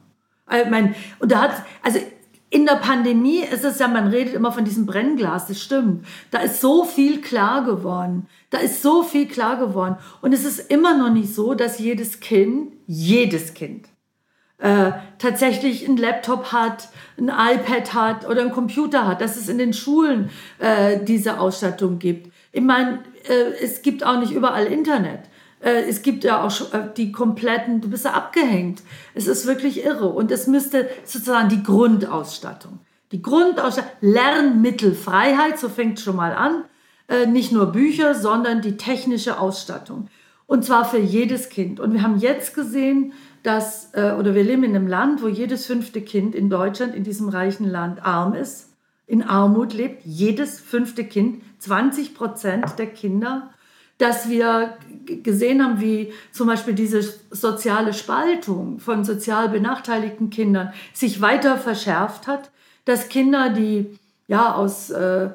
Speaker 2: Ich meine, und da hat, also in der Pandemie ist es ja, man redet immer von diesem Brennglas, das stimmt. Da ist so viel klar geworden. Da ist so viel klar geworden. Und es ist immer noch nicht so, dass jedes Kind, jedes Kind, äh, tatsächlich einen Laptop hat, ein iPad hat oder einen Computer hat, dass es in den Schulen äh, diese Ausstattung gibt. Ich meine, äh, es gibt auch nicht überall Internet. Äh, es gibt ja auch äh, die kompletten, du bist ja abgehängt. Es ist wirklich irre. Und es müsste sozusagen die Grundausstattung. Die Grundausstattung, Lernmittelfreiheit, so fängt schon mal an. Äh, nicht nur Bücher, sondern die technische Ausstattung. Und zwar für jedes Kind. Und wir haben jetzt gesehen, dass, oder wir leben in einem Land, wo jedes fünfte Kind in Deutschland, in diesem reichen Land, arm ist, in Armut lebt. Jedes fünfte Kind, 20 Prozent der Kinder dass wir gesehen haben, wie zum Beispiel diese soziale Spaltung von sozial benachteiligten Kindern sich weiter verschärft hat, dass Kinder, die ja aus äh,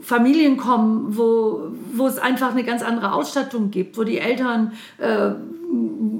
Speaker 2: Familien kommen, wo, wo es einfach eine ganz andere Ausstattung gibt, wo die Eltern äh,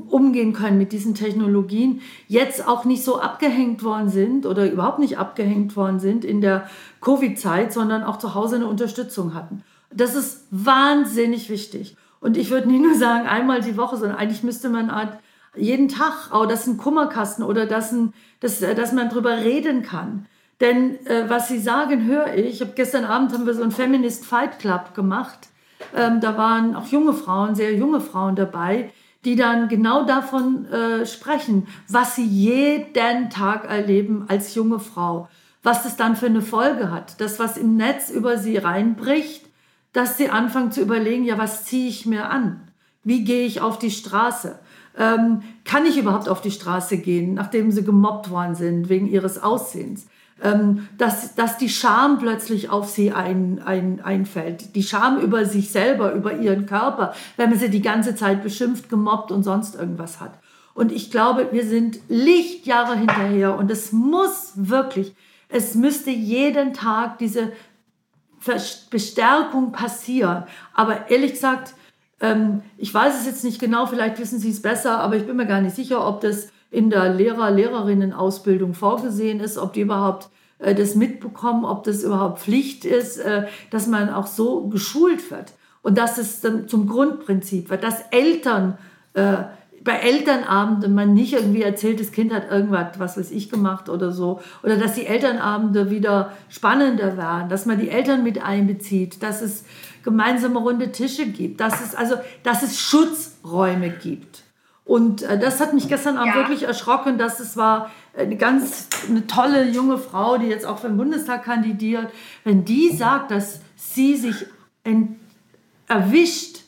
Speaker 2: umgehen können mit diesen Technologien, jetzt auch nicht so abgehängt worden sind oder überhaupt nicht abgehängt worden sind in der Covid-Zeit, sondern auch zu Hause eine Unterstützung hatten. Das ist wahnsinnig wichtig. Und ich würde nicht nur sagen, einmal die Woche, sondern eigentlich müsste man Art jeden Tag, oh, das ist ein Kummerkasten oder das ein, das, äh, dass man drüber reden kann. Denn äh, was Sie sagen, höre ich. ich gestern Abend haben wir so einen Feminist Fight Club gemacht. Ähm, da waren auch junge Frauen, sehr junge Frauen dabei, die dann genau davon äh, sprechen, was sie jeden Tag erleben als junge Frau. Was das dann für eine Folge hat. Das, was im Netz über sie reinbricht, dass sie anfangen zu überlegen, ja, was ziehe ich mir an? Wie gehe ich auf die Straße? Ähm, kann ich überhaupt auf die Straße gehen, nachdem sie gemobbt worden sind wegen ihres Aussehens? Ähm, dass, dass die Scham plötzlich auf sie ein, ein, einfällt. Die Scham über sich selber, über ihren Körper, wenn man sie die ganze Zeit beschimpft, gemobbt und sonst irgendwas hat. Und ich glaube, wir sind Lichtjahre hinterher und es muss wirklich, es müsste jeden Tag diese Bestärkung passieren. Aber ehrlich gesagt, ähm, ich weiß es jetzt nicht genau, vielleicht wissen Sie es besser, aber ich bin mir gar nicht sicher, ob das in der Lehrer-Lehrerinnen-Ausbildung vorgesehen ist, ob die überhaupt äh, das mitbekommen, ob das überhaupt Pflicht ist, äh, dass man auch so geschult wird. Und dass es dann zum Grundprinzip wird, dass Eltern äh, bei Elternabenden man nicht irgendwie erzählt, das Kind hat irgendwas, was weiß ich, gemacht oder so. Oder dass die Elternabende wieder spannender werden, dass man die Eltern mit einbezieht, dass es gemeinsame runde Tische gibt, dass es also, dass es Schutzräume gibt. Und äh, das hat mich gestern Abend ja. wirklich erschrocken, dass es war eine ganz eine tolle junge Frau, die jetzt auch für den Bundestag kandidiert. Wenn die sagt, dass sie sich erwischt,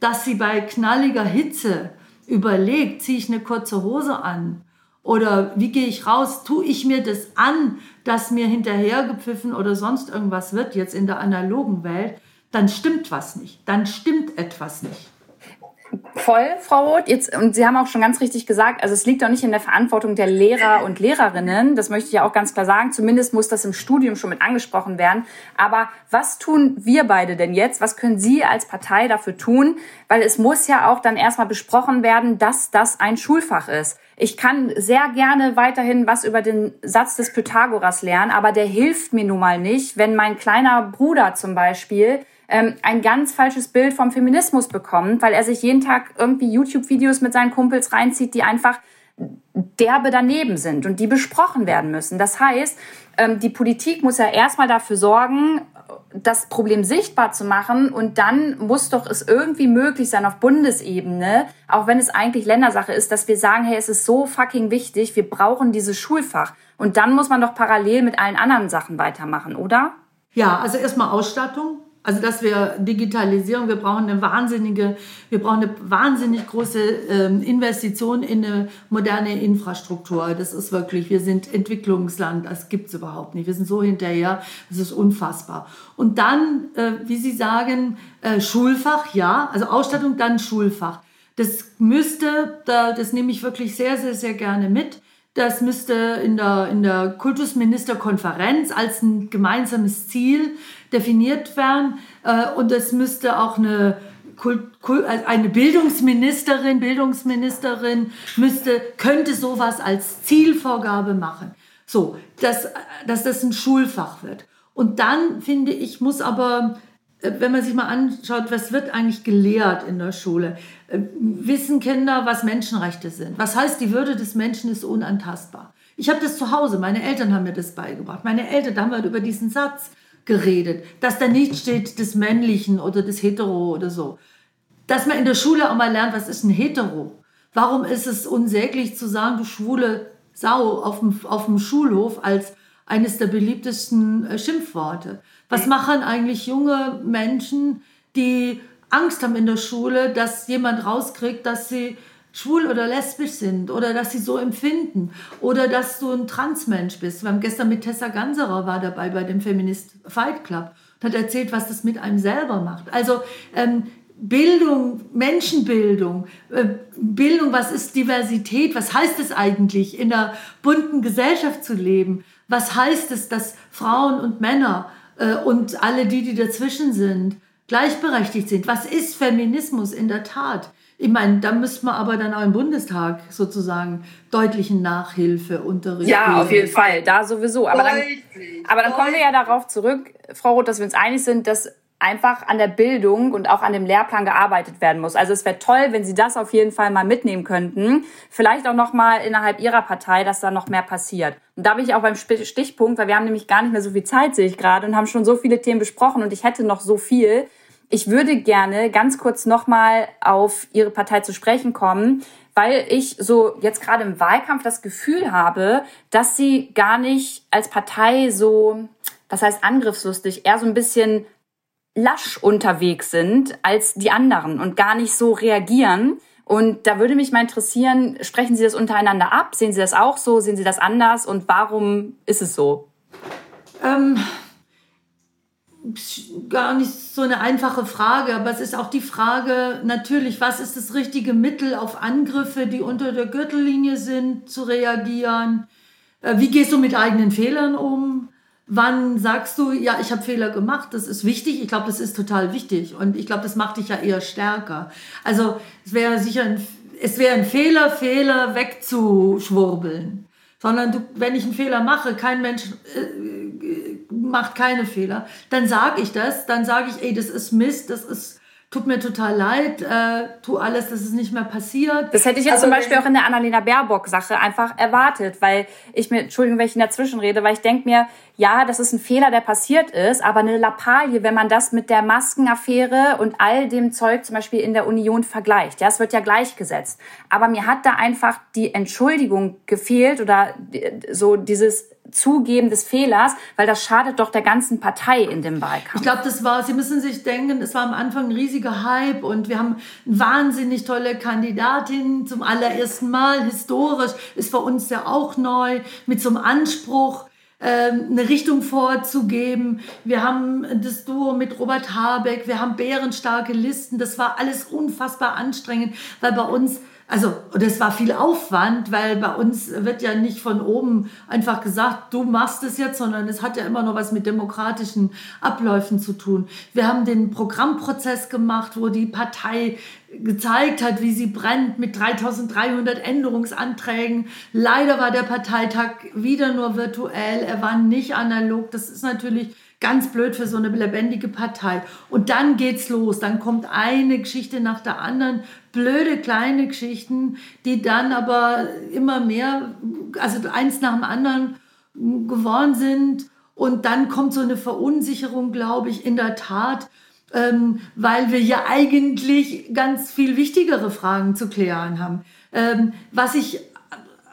Speaker 2: dass sie bei knalliger Hitze überlegt, ziehe ich eine kurze Hose an oder wie gehe ich raus, tue ich mir das an, dass mir hinterhergepfiffen oder sonst irgendwas wird jetzt in der analogen Welt, dann stimmt was nicht, dann stimmt etwas nicht.
Speaker 1: Voll, Frau Roth. Jetzt, und Sie haben auch schon ganz richtig gesagt, also es liegt doch nicht in der Verantwortung der Lehrer und Lehrerinnen. Das möchte ich ja auch ganz klar sagen. Zumindest muss das im Studium schon mit angesprochen werden. Aber was tun wir beide denn jetzt? Was können Sie als Partei dafür tun? Weil es muss ja auch dann erstmal besprochen werden, dass das ein Schulfach ist. Ich kann sehr gerne weiterhin was über den Satz des Pythagoras lernen, aber der hilft mir nun mal nicht, wenn mein kleiner Bruder zum Beispiel ähm, ein ganz falsches Bild vom Feminismus bekommt, weil er sich jeden Tag irgendwie YouTube-Videos mit seinen Kumpels reinzieht, die einfach derbe daneben sind und die besprochen werden müssen. Das heißt, ähm, die Politik muss ja erstmal dafür sorgen, das Problem sichtbar zu machen und dann muss doch es irgendwie möglich sein auf Bundesebene, auch wenn es eigentlich Ländersache ist, dass wir sagen, hey, es ist so fucking wichtig, wir brauchen dieses Schulfach. Und dann muss man doch parallel mit allen anderen Sachen weitermachen, oder?
Speaker 2: Ja, also erstmal Ausstattung. Also dass wir Digitalisierung, wir brauchen eine wahnsinnige, wir brauchen eine wahnsinnig große ähm, Investition in eine moderne Infrastruktur. Das ist wirklich, wir sind Entwicklungsland, das gibt's überhaupt nicht. Wir sind so hinterher, das ist unfassbar. Und dann, äh, wie Sie sagen, äh, Schulfach, ja, also Ausstattung, dann Schulfach. Das müsste, da, das nehme ich wirklich sehr, sehr, sehr gerne mit. Das müsste in der, in der Kultusministerkonferenz als ein gemeinsames Ziel definiert werden. Äh, und es müsste auch eine, eine Bildungsministerin, Bildungsministerin müsste, könnte sowas als Zielvorgabe machen. So, dass, dass das ein Schulfach wird. Und dann finde ich, muss aber äh, wenn man sich mal anschaut, was wird eigentlich gelehrt in der Schule? Äh, wissen Kinder, was Menschenrechte sind? Was heißt, die Würde des Menschen ist unantastbar? Ich habe das zu Hause, meine Eltern haben mir das beigebracht. Meine Eltern, da haben wir über diesen Satz geredet, dass da nicht steht des Männlichen oder des Hetero oder so. Dass man in der Schule auch mal lernt, was ist ein Hetero? Warum ist es unsäglich zu sagen, du schwule Sau auf dem, auf dem Schulhof als eines der beliebtesten äh, Schimpfworte? Was machen eigentlich junge Menschen, die Angst haben in der Schule, dass jemand rauskriegt, dass sie schwul oder lesbisch sind oder dass sie so empfinden oder dass du ein Transmensch bist. Wir haben gestern mit Tessa Ganserer war dabei bei dem Feminist Fight Club und hat erzählt, was das mit einem selber macht. Also ähm, Bildung, Menschenbildung, äh, Bildung, was ist Diversität, was heißt es eigentlich, in einer bunten Gesellschaft zu leben? Was heißt es, dass Frauen und Männer äh, und alle die, die dazwischen sind, gleichberechtigt sind. Was ist Feminismus in der Tat? Ich meine, da müsste man aber dann auch im Bundestag sozusagen deutlichen Nachhilfeunterricht.
Speaker 1: Ja, auf jeden Fall, da sowieso. Aber dann, aber dann kommen wir ja darauf zurück, Frau Roth, dass wir uns einig sind, dass einfach an der Bildung und auch an dem Lehrplan gearbeitet werden muss. Also es wäre toll, wenn Sie das auf jeden Fall mal mitnehmen könnten. Vielleicht auch noch mal innerhalb Ihrer Partei, dass da noch mehr passiert. Und da bin ich auch beim Stichpunkt, weil wir haben nämlich gar nicht mehr so viel Zeit, sehe ich gerade, und haben schon so viele Themen besprochen und ich hätte noch so viel. Ich würde gerne ganz kurz noch mal auf Ihre Partei zu sprechen kommen, weil ich so jetzt gerade im Wahlkampf das Gefühl habe, dass Sie gar nicht als Partei so, was heißt angriffslustig, eher so ein bisschen lasch unterwegs sind als die anderen und gar nicht so reagieren. Und da würde mich mal interessieren, sprechen Sie das untereinander ab? Sehen Sie das auch so? Sehen Sie das anders? Und warum ist es so?
Speaker 2: Ähm, gar nicht so eine einfache Frage, aber es ist auch die Frage natürlich, was ist das richtige Mittel auf Angriffe, die unter der Gürtellinie sind, zu reagieren? Äh, wie gehst du mit eigenen Fehlern um? Wann sagst du, ja, ich habe Fehler gemacht? Das ist wichtig. Ich glaube, das ist total wichtig. Und ich glaube, das macht dich ja eher stärker. Also es wäre sicher ein, es wäre ein Fehler, Fehler wegzuschwurbeln. Sondern du, wenn ich einen Fehler mache, kein Mensch äh, macht keine Fehler, dann sage ich das. Dann sage ich, ey, das ist Mist, das ist tut mir total leid, äh, tu alles, dass es nicht mehr passiert.
Speaker 1: Das hätte ich jetzt also, zum Beispiel auch in der Annalena Baerbock-Sache einfach erwartet, weil ich mir, Entschuldigung, wenn ich in dazwischen rede, weil ich denke mir, ja, das ist ein Fehler, der passiert ist, aber eine Lappalie, wenn man das mit der Maskenaffäre und all dem Zeug zum Beispiel in der Union vergleicht. Ja, es wird ja gleichgesetzt. Aber mir hat da einfach die Entschuldigung gefehlt oder so dieses Zugeben des Fehlers, weil das schadet doch der ganzen Partei in dem Wahlkampf.
Speaker 2: Ich glaube, das war, Sie müssen sich denken, es war am Anfang ein riesiger Hype und wir haben wahnsinnig tolle Kandidatin zum allerersten Mal, historisch, ist für uns ja auch neu, mit so einem Anspruch, ähm, eine Richtung vorzugeben. Wir haben das Duo mit Robert Habeck, wir haben bärenstarke Listen. Das war alles unfassbar anstrengend, weil bei uns also, das war viel Aufwand, weil bei uns wird ja nicht von oben einfach gesagt, du machst es jetzt, sondern es hat ja immer noch was mit demokratischen Abläufen zu tun. Wir haben den Programmprozess gemacht, wo die Partei gezeigt hat, wie sie brennt mit 3300 Änderungsanträgen. Leider war der Parteitag wieder nur virtuell, er war nicht analog. Das ist natürlich Ganz blöd für so eine lebendige Partei. Und dann geht's los. Dann kommt eine Geschichte nach der anderen. Blöde kleine Geschichten, die dann aber immer mehr, also eins nach dem anderen geworden sind. Und dann kommt so eine Verunsicherung, glaube ich, in der Tat, ähm, weil wir ja eigentlich ganz viel wichtigere Fragen zu klären haben. Ähm, was ich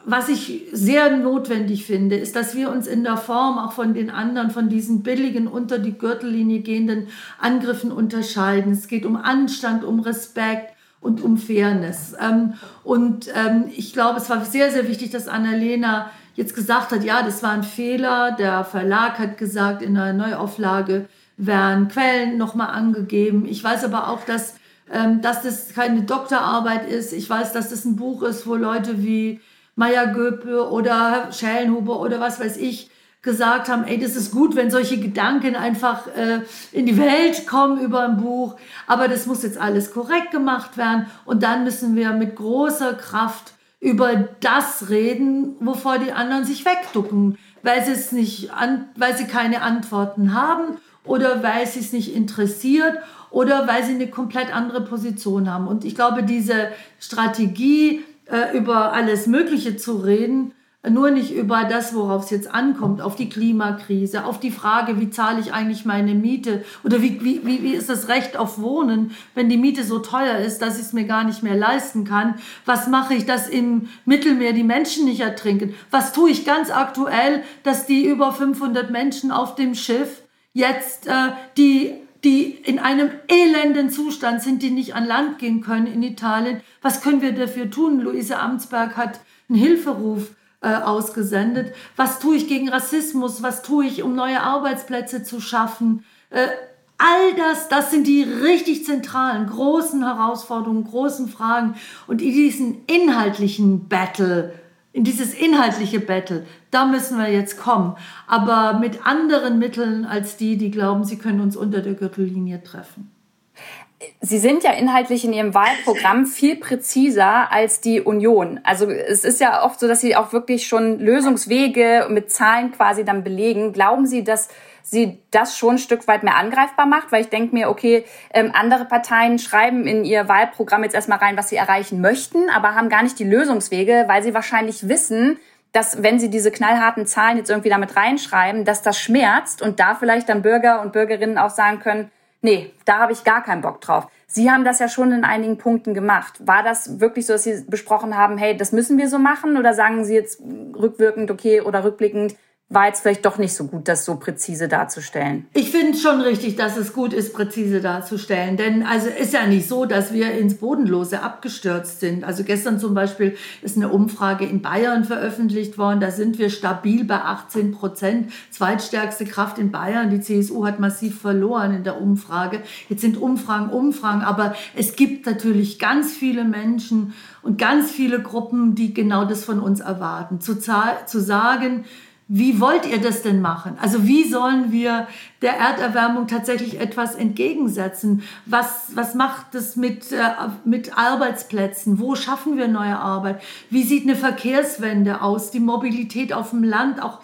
Speaker 2: was ich sehr notwendig finde, ist, dass wir uns in der Form auch von den anderen, von diesen billigen, unter die Gürtellinie gehenden Angriffen unterscheiden. Es geht um Anstand, um Respekt und um Fairness. Ähm, und ähm, ich glaube, es war sehr, sehr wichtig, dass Annalena jetzt gesagt hat, ja, das war ein Fehler. Der Verlag hat gesagt, in der Neuauflage werden Quellen nochmal angegeben. Ich weiß aber auch, dass, ähm, dass das keine Doktorarbeit ist. Ich weiß, dass das ein Buch ist, wo Leute wie Meier Göpe oder Schellenhuber oder was weiß ich gesagt haben, ey, das ist gut, wenn solche Gedanken einfach äh, in die Welt kommen über ein Buch, aber das muss jetzt alles korrekt gemacht werden und dann müssen wir mit großer Kraft über das reden, wovor die anderen sich wegducken, weil sie es nicht an, weil sie keine Antworten haben oder weil sie es nicht interessiert oder weil sie eine komplett andere Position haben. Und ich glaube, diese Strategie, äh, über alles Mögliche zu reden, nur nicht über das, worauf es jetzt ankommt, auf die Klimakrise, auf die Frage, wie zahle ich eigentlich meine Miete oder wie, wie, wie ist das Recht auf Wohnen, wenn die Miete so teuer ist, dass ich es mir gar nicht mehr leisten kann. Was mache ich, dass im Mittelmeer die Menschen nicht ertrinken? Was tue ich ganz aktuell, dass die über 500 Menschen auf dem Schiff jetzt äh, die die in einem elenden Zustand sind, die nicht an Land gehen können in Italien. Was können wir dafür tun? Luise Amtsberg hat einen Hilferuf äh, ausgesendet. Was tue ich gegen Rassismus? Was tue ich, um neue Arbeitsplätze zu schaffen? Äh, all das, das sind die richtig zentralen, großen Herausforderungen, großen Fragen. Und in diesen inhaltlichen Battle in dieses inhaltliche Battle, da müssen wir jetzt kommen. Aber mit anderen Mitteln als die, die glauben, sie können uns unter der Gürtellinie treffen.
Speaker 1: Sie sind ja inhaltlich in Ihrem Wahlprogramm viel präziser als die Union. Also es ist ja oft so, dass Sie auch wirklich schon Lösungswege mit Zahlen quasi dann belegen. Glauben Sie, dass sie das schon ein Stück weit mehr angreifbar macht, weil ich denke mir, okay, ähm, andere Parteien schreiben in ihr Wahlprogramm jetzt erstmal rein, was sie erreichen möchten, aber haben gar nicht die Lösungswege, weil sie wahrscheinlich wissen, dass wenn sie diese knallharten Zahlen jetzt irgendwie damit reinschreiben, dass das schmerzt und da vielleicht dann Bürger und Bürgerinnen auch sagen können, nee, da habe ich gar keinen Bock drauf. Sie haben das ja schon in einigen Punkten gemacht. War das wirklich so, dass Sie besprochen haben, hey, das müssen wir so machen? Oder sagen Sie jetzt rückwirkend, okay, oder rückblickend, war jetzt vielleicht doch nicht so gut, das so präzise darzustellen.
Speaker 2: Ich finde schon richtig, dass es gut ist, präzise darzustellen. Denn also ist ja nicht so, dass wir ins Bodenlose abgestürzt sind. Also gestern zum Beispiel ist eine Umfrage in Bayern veröffentlicht worden. Da sind wir stabil bei 18 Prozent. Zweitstärkste Kraft in Bayern. Die CSU hat massiv verloren in der Umfrage. Jetzt sind Umfragen Umfragen. Aber es gibt natürlich ganz viele Menschen und ganz viele Gruppen, die genau das von uns erwarten. Zu, zu sagen, wie wollt ihr das denn machen? Also wie sollen wir der Erderwärmung tatsächlich etwas entgegensetzen? Was, was macht es mit, äh, mit Arbeitsplätzen? Wo schaffen wir neue Arbeit? Wie sieht eine Verkehrswende aus? Die Mobilität auf dem Land auch,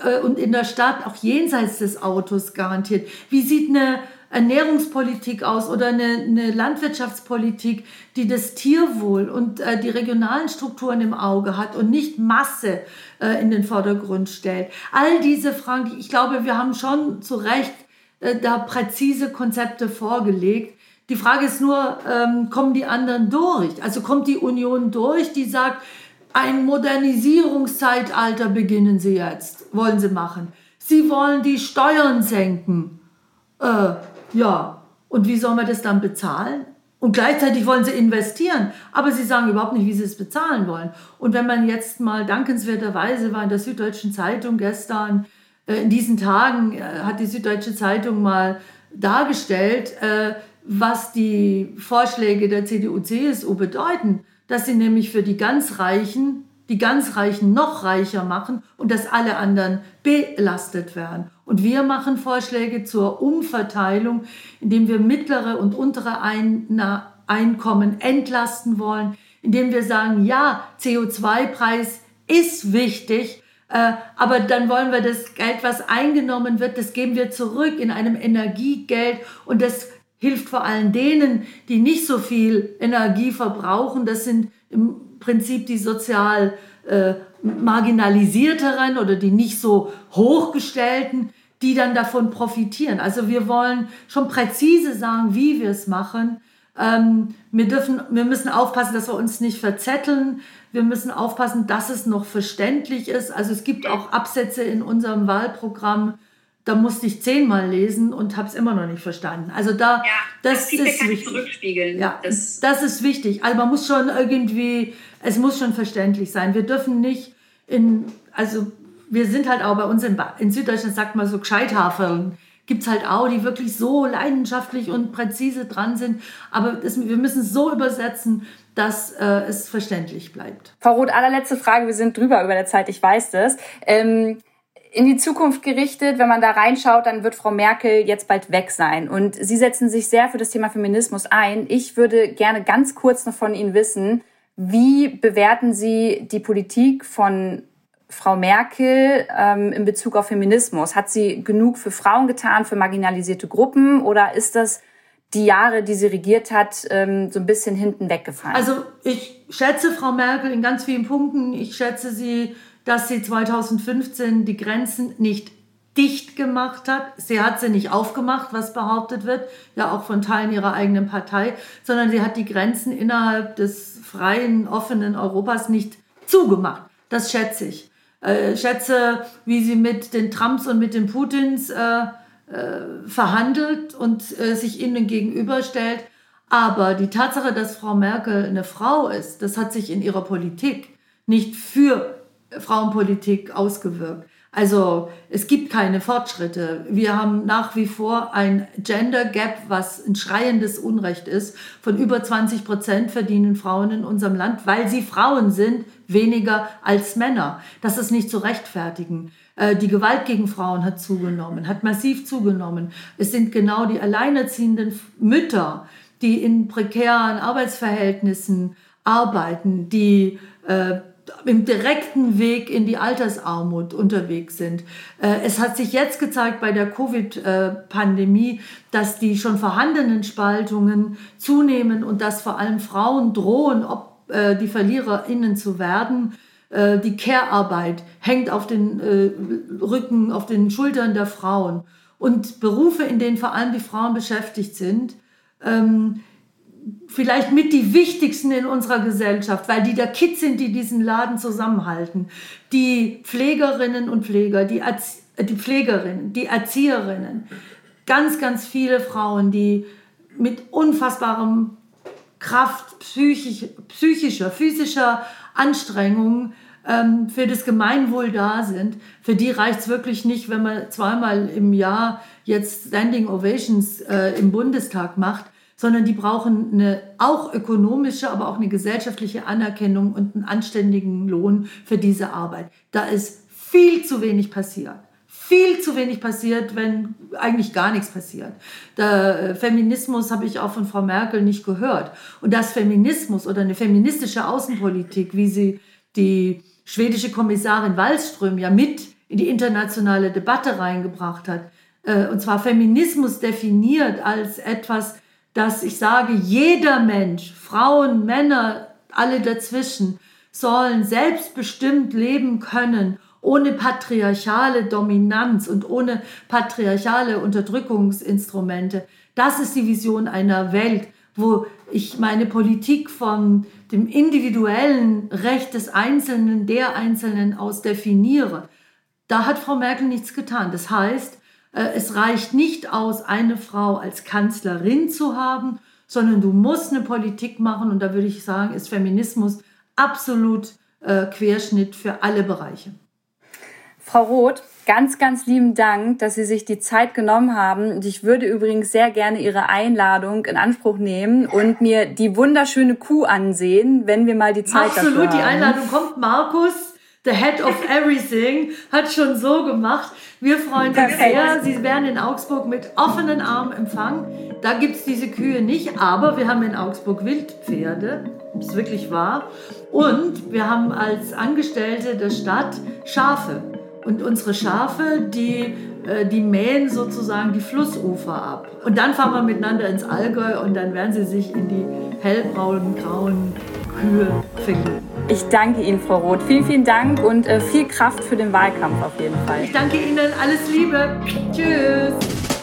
Speaker 2: äh, und in der Stadt auch jenseits des Autos garantiert? Wie sieht eine Ernährungspolitik aus oder eine, eine Landwirtschaftspolitik, die das Tierwohl und äh, die regionalen Strukturen im Auge hat und nicht Masse äh, in den Vordergrund stellt. All diese Fragen, ich glaube, wir haben schon zu Recht äh, da präzise Konzepte vorgelegt. Die Frage ist nur, ähm, kommen die anderen durch? Also kommt die Union durch, die sagt, ein Modernisierungszeitalter beginnen sie jetzt, wollen sie machen. Sie wollen die Steuern senken. Äh, ja, und wie soll man das dann bezahlen? Und gleichzeitig wollen sie investieren, aber sie sagen überhaupt nicht, wie sie es bezahlen wollen. Und wenn man jetzt mal dankenswerterweise war in der Süddeutschen Zeitung gestern, äh, in diesen Tagen äh, hat die Süddeutsche Zeitung mal dargestellt, äh, was die Vorschläge der CDU-CSU bedeuten, dass sie nämlich für die ganz Reichen die ganz Reichen noch reicher machen und dass alle anderen belastet werden. Und wir machen Vorschläge zur Umverteilung, indem wir mittlere und untere Einkommen entlasten wollen, indem wir sagen, ja, CO2-Preis ist wichtig, äh, aber dann wollen wir das Geld, was eingenommen wird, das geben wir zurück in einem Energiegeld und das hilft vor allem denen, die nicht so viel Energie verbrauchen. Das sind im Prinzip die sozial äh, marginalisierteren oder die nicht so hochgestellten, die dann davon profitieren. Also wir wollen schon präzise sagen, wie wir es machen. Ähm, wir, dürfen, wir müssen aufpassen, dass wir uns nicht verzetteln. Wir müssen aufpassen, dass es noch verständlich ist. Also es gibt auch Absätze in unserem Wahlprogramm, da musste ich zehnmal lesen und habe es immer noch nicht verstanden. Also da, ja, das, das ist wichtig. zurückspiegeln. Ja, das, das ist wichtig. Also man muss schon irgendwie, es muss schon verständlich sein. Wir dürfen nicht in, also wir sind halt auch bei uns in, in Süddeutschland, sagt man so Gescheithaferln, gibt es halt auch, die wirklich so leidenschaftlich und präzise dran sind. Aber das, wir müssen es so übersetzen, dass äh, es verständlich bleibt.
Speaker 1: Frau Roth, allerletzte Frage, wir sind drüber über der Zeit, ich weiß das. Ähm, in die Zukunft gerichtet, wenn man da reinschaut, dann wird Frau Merkel jetzt bald weg sein. Und Sie setzen sich sehr für das Thema Feminismus ein. Ich würde gerne ganz kurz noch von Ihnen wissen, wie bewerten Sie die Politik von Frau Merkel ähm, in Bezug auf Feminismus? Hat sie genug für Frauen getan, für marginalisierte Gruppen oder ist das die Jahre, die sie regiert hat, ähm, so ein bisschen hinten weggefallen?
Speaker 2: Also ich schätze Frau Merkel in ganz vielen Punkten. Ich schätze sie, dass sie 2015 die Grenzen nicht dicht gemacht hat. Sie hat sie nicht aufgemacht, was behauptet wird, ja auch von Teilen ihrer eigenen Partei, sondern sie hat die Grenzen innerhalb des freien, offenen Europas nicht zugemacht. Das schätze ich. Äh, schätze, wie sie mit den Trumps und mit den Putins äh, äh, verhandelt und äh, sich ihnen gegenüberstellt. Aber die Tatsache, dass Frau Merkel eine Frau ist, das hat sich in ihrer Politik nicht für Frauenpolitik ausgewirkt. Also es gibt keine Fortschritte. Wir haben nach wie vor ein Gender Gap, was ein schreiendes Unrecht ist. Von über 20 Prozent verdienen Frauen in unserem Land, weil sie Frauen sind, weniger als Männer. Das ist nicht zu rechtfertigen. Äh, die Gewalt gegen Frauen hat zugenommen, hat massiv zugenommen. Es sind genau die alleinerziehenden Mütter, die in prekären Arbeitsverhältnissen arbeiten, die äh, im direkten Weg in die Altersarmut unterwegs sind. Äh, es hat sich jetzt gezeigt bei der Covid-Pandemie, dass die schon vorhandenen Spaltungen zunehmen und dass vor allem Frauen drohen, ob äh, die VerliererInnen zu werden. Äh, die Care-Arbeit hängt auf den Rücken, auf den Schultern der Frauen. Und Berufe, in denen vor allem die Frauen beschäftigt sind, ähm, vielleicht mit die wichtigsten in unserer Gesellschaft, weil die der Kids sind, die diesen Laden zusammenhalten. Die Pflegerinnen und Pfleger, die, Erzie die Pflegerinnen, die Erzieherinnen, ganz, ganz viele Frauen, die mit unfassbarem Kraft psychisch, psychischer, physischer Anstrengung ähm, für das Gemeinwohl da sind. Für die reicht es wirklich nicht, wenn man zweimal im Jahr jetzt Standing Ovations äh, im Bundestag macht sondern die brauchen eine auch ökonomische, aber auch eine gesellschaftliche Anerkennung und einen anständigen Lohn für diese Arbeit. Da ist viel zu wenig passiert. Viel zu wenig passiert, wenn eigentlich gar nichts passiert. Der äh, Feminismus habe ich auch von Frau Merkel nicht gehört. Und das Feminismus oder eine feministische Außenpolitik, wie sie die schwedische Kommissarin Wallström ja mit in die internationale Debatte reingebracht hat, äh, und zwar Feminismus definiert als etwas, dass ich sage, jeder Mensch, Frauen, Männer, alle dazwischen, sollen selbstbestimmt leben können, ohne patriarchale Dominanz und ohne patriarchale Unterdrückungsinstrumente. Das ist die Vision einer Welt, wo ich meine Politik von dem individuellen Recht des Einzelnen, der Einzelnen aus definiere. Da hat Frau Merkel nichts getan. Das heißt, es reicht nicht aus, eine Frau als Kanzlerin zu haben, sondern du musst eine Politik machen und da würde ich sagen, ist Feminismus absolut äh, Querschnitt für alle Bereiche.
Speaker 1: Frau Roth, ganz, ganz lieben Dank, dass Sie sich die Zeit genommen haben. Und ich würde übrigens sehr gerne Ihre Einladung in Anspruch nehmen und mir die wunderschöne Kuh ansehen, wenn wir mal die Zeit
Speaker 2: Absolut, dafür haben. Absolut, die Einladung kommt. Markus, the head of [LAUGHS] everything, hat schon so gemacht. Wir freuen uns sehr. Sie werden in Augsburg mit offenen Armen empfangen. Da gibt es diese Kühe nicht, aber wir haben in Augsburg Wildpferde. Das ist wirklich wahr. Und wir haben als Angestellte der Stadt Schafe. Und unsere Schafe, die, äh, die mähen sozusagen die Flussufer ab. Und dann fahren wir miteinander ins Allgäu und dann werden sie sich in die hellbraunen, grauen Kühe finden.
Speaker 1: Ich danke Ihnen, Frau Roth. Vielen, vielen Dank und äh, viel Kraft für den Wahlkampf auf jeden Fall.
Speaker 2: Ich danke Ihnen. Alles Liebe. Tschüss.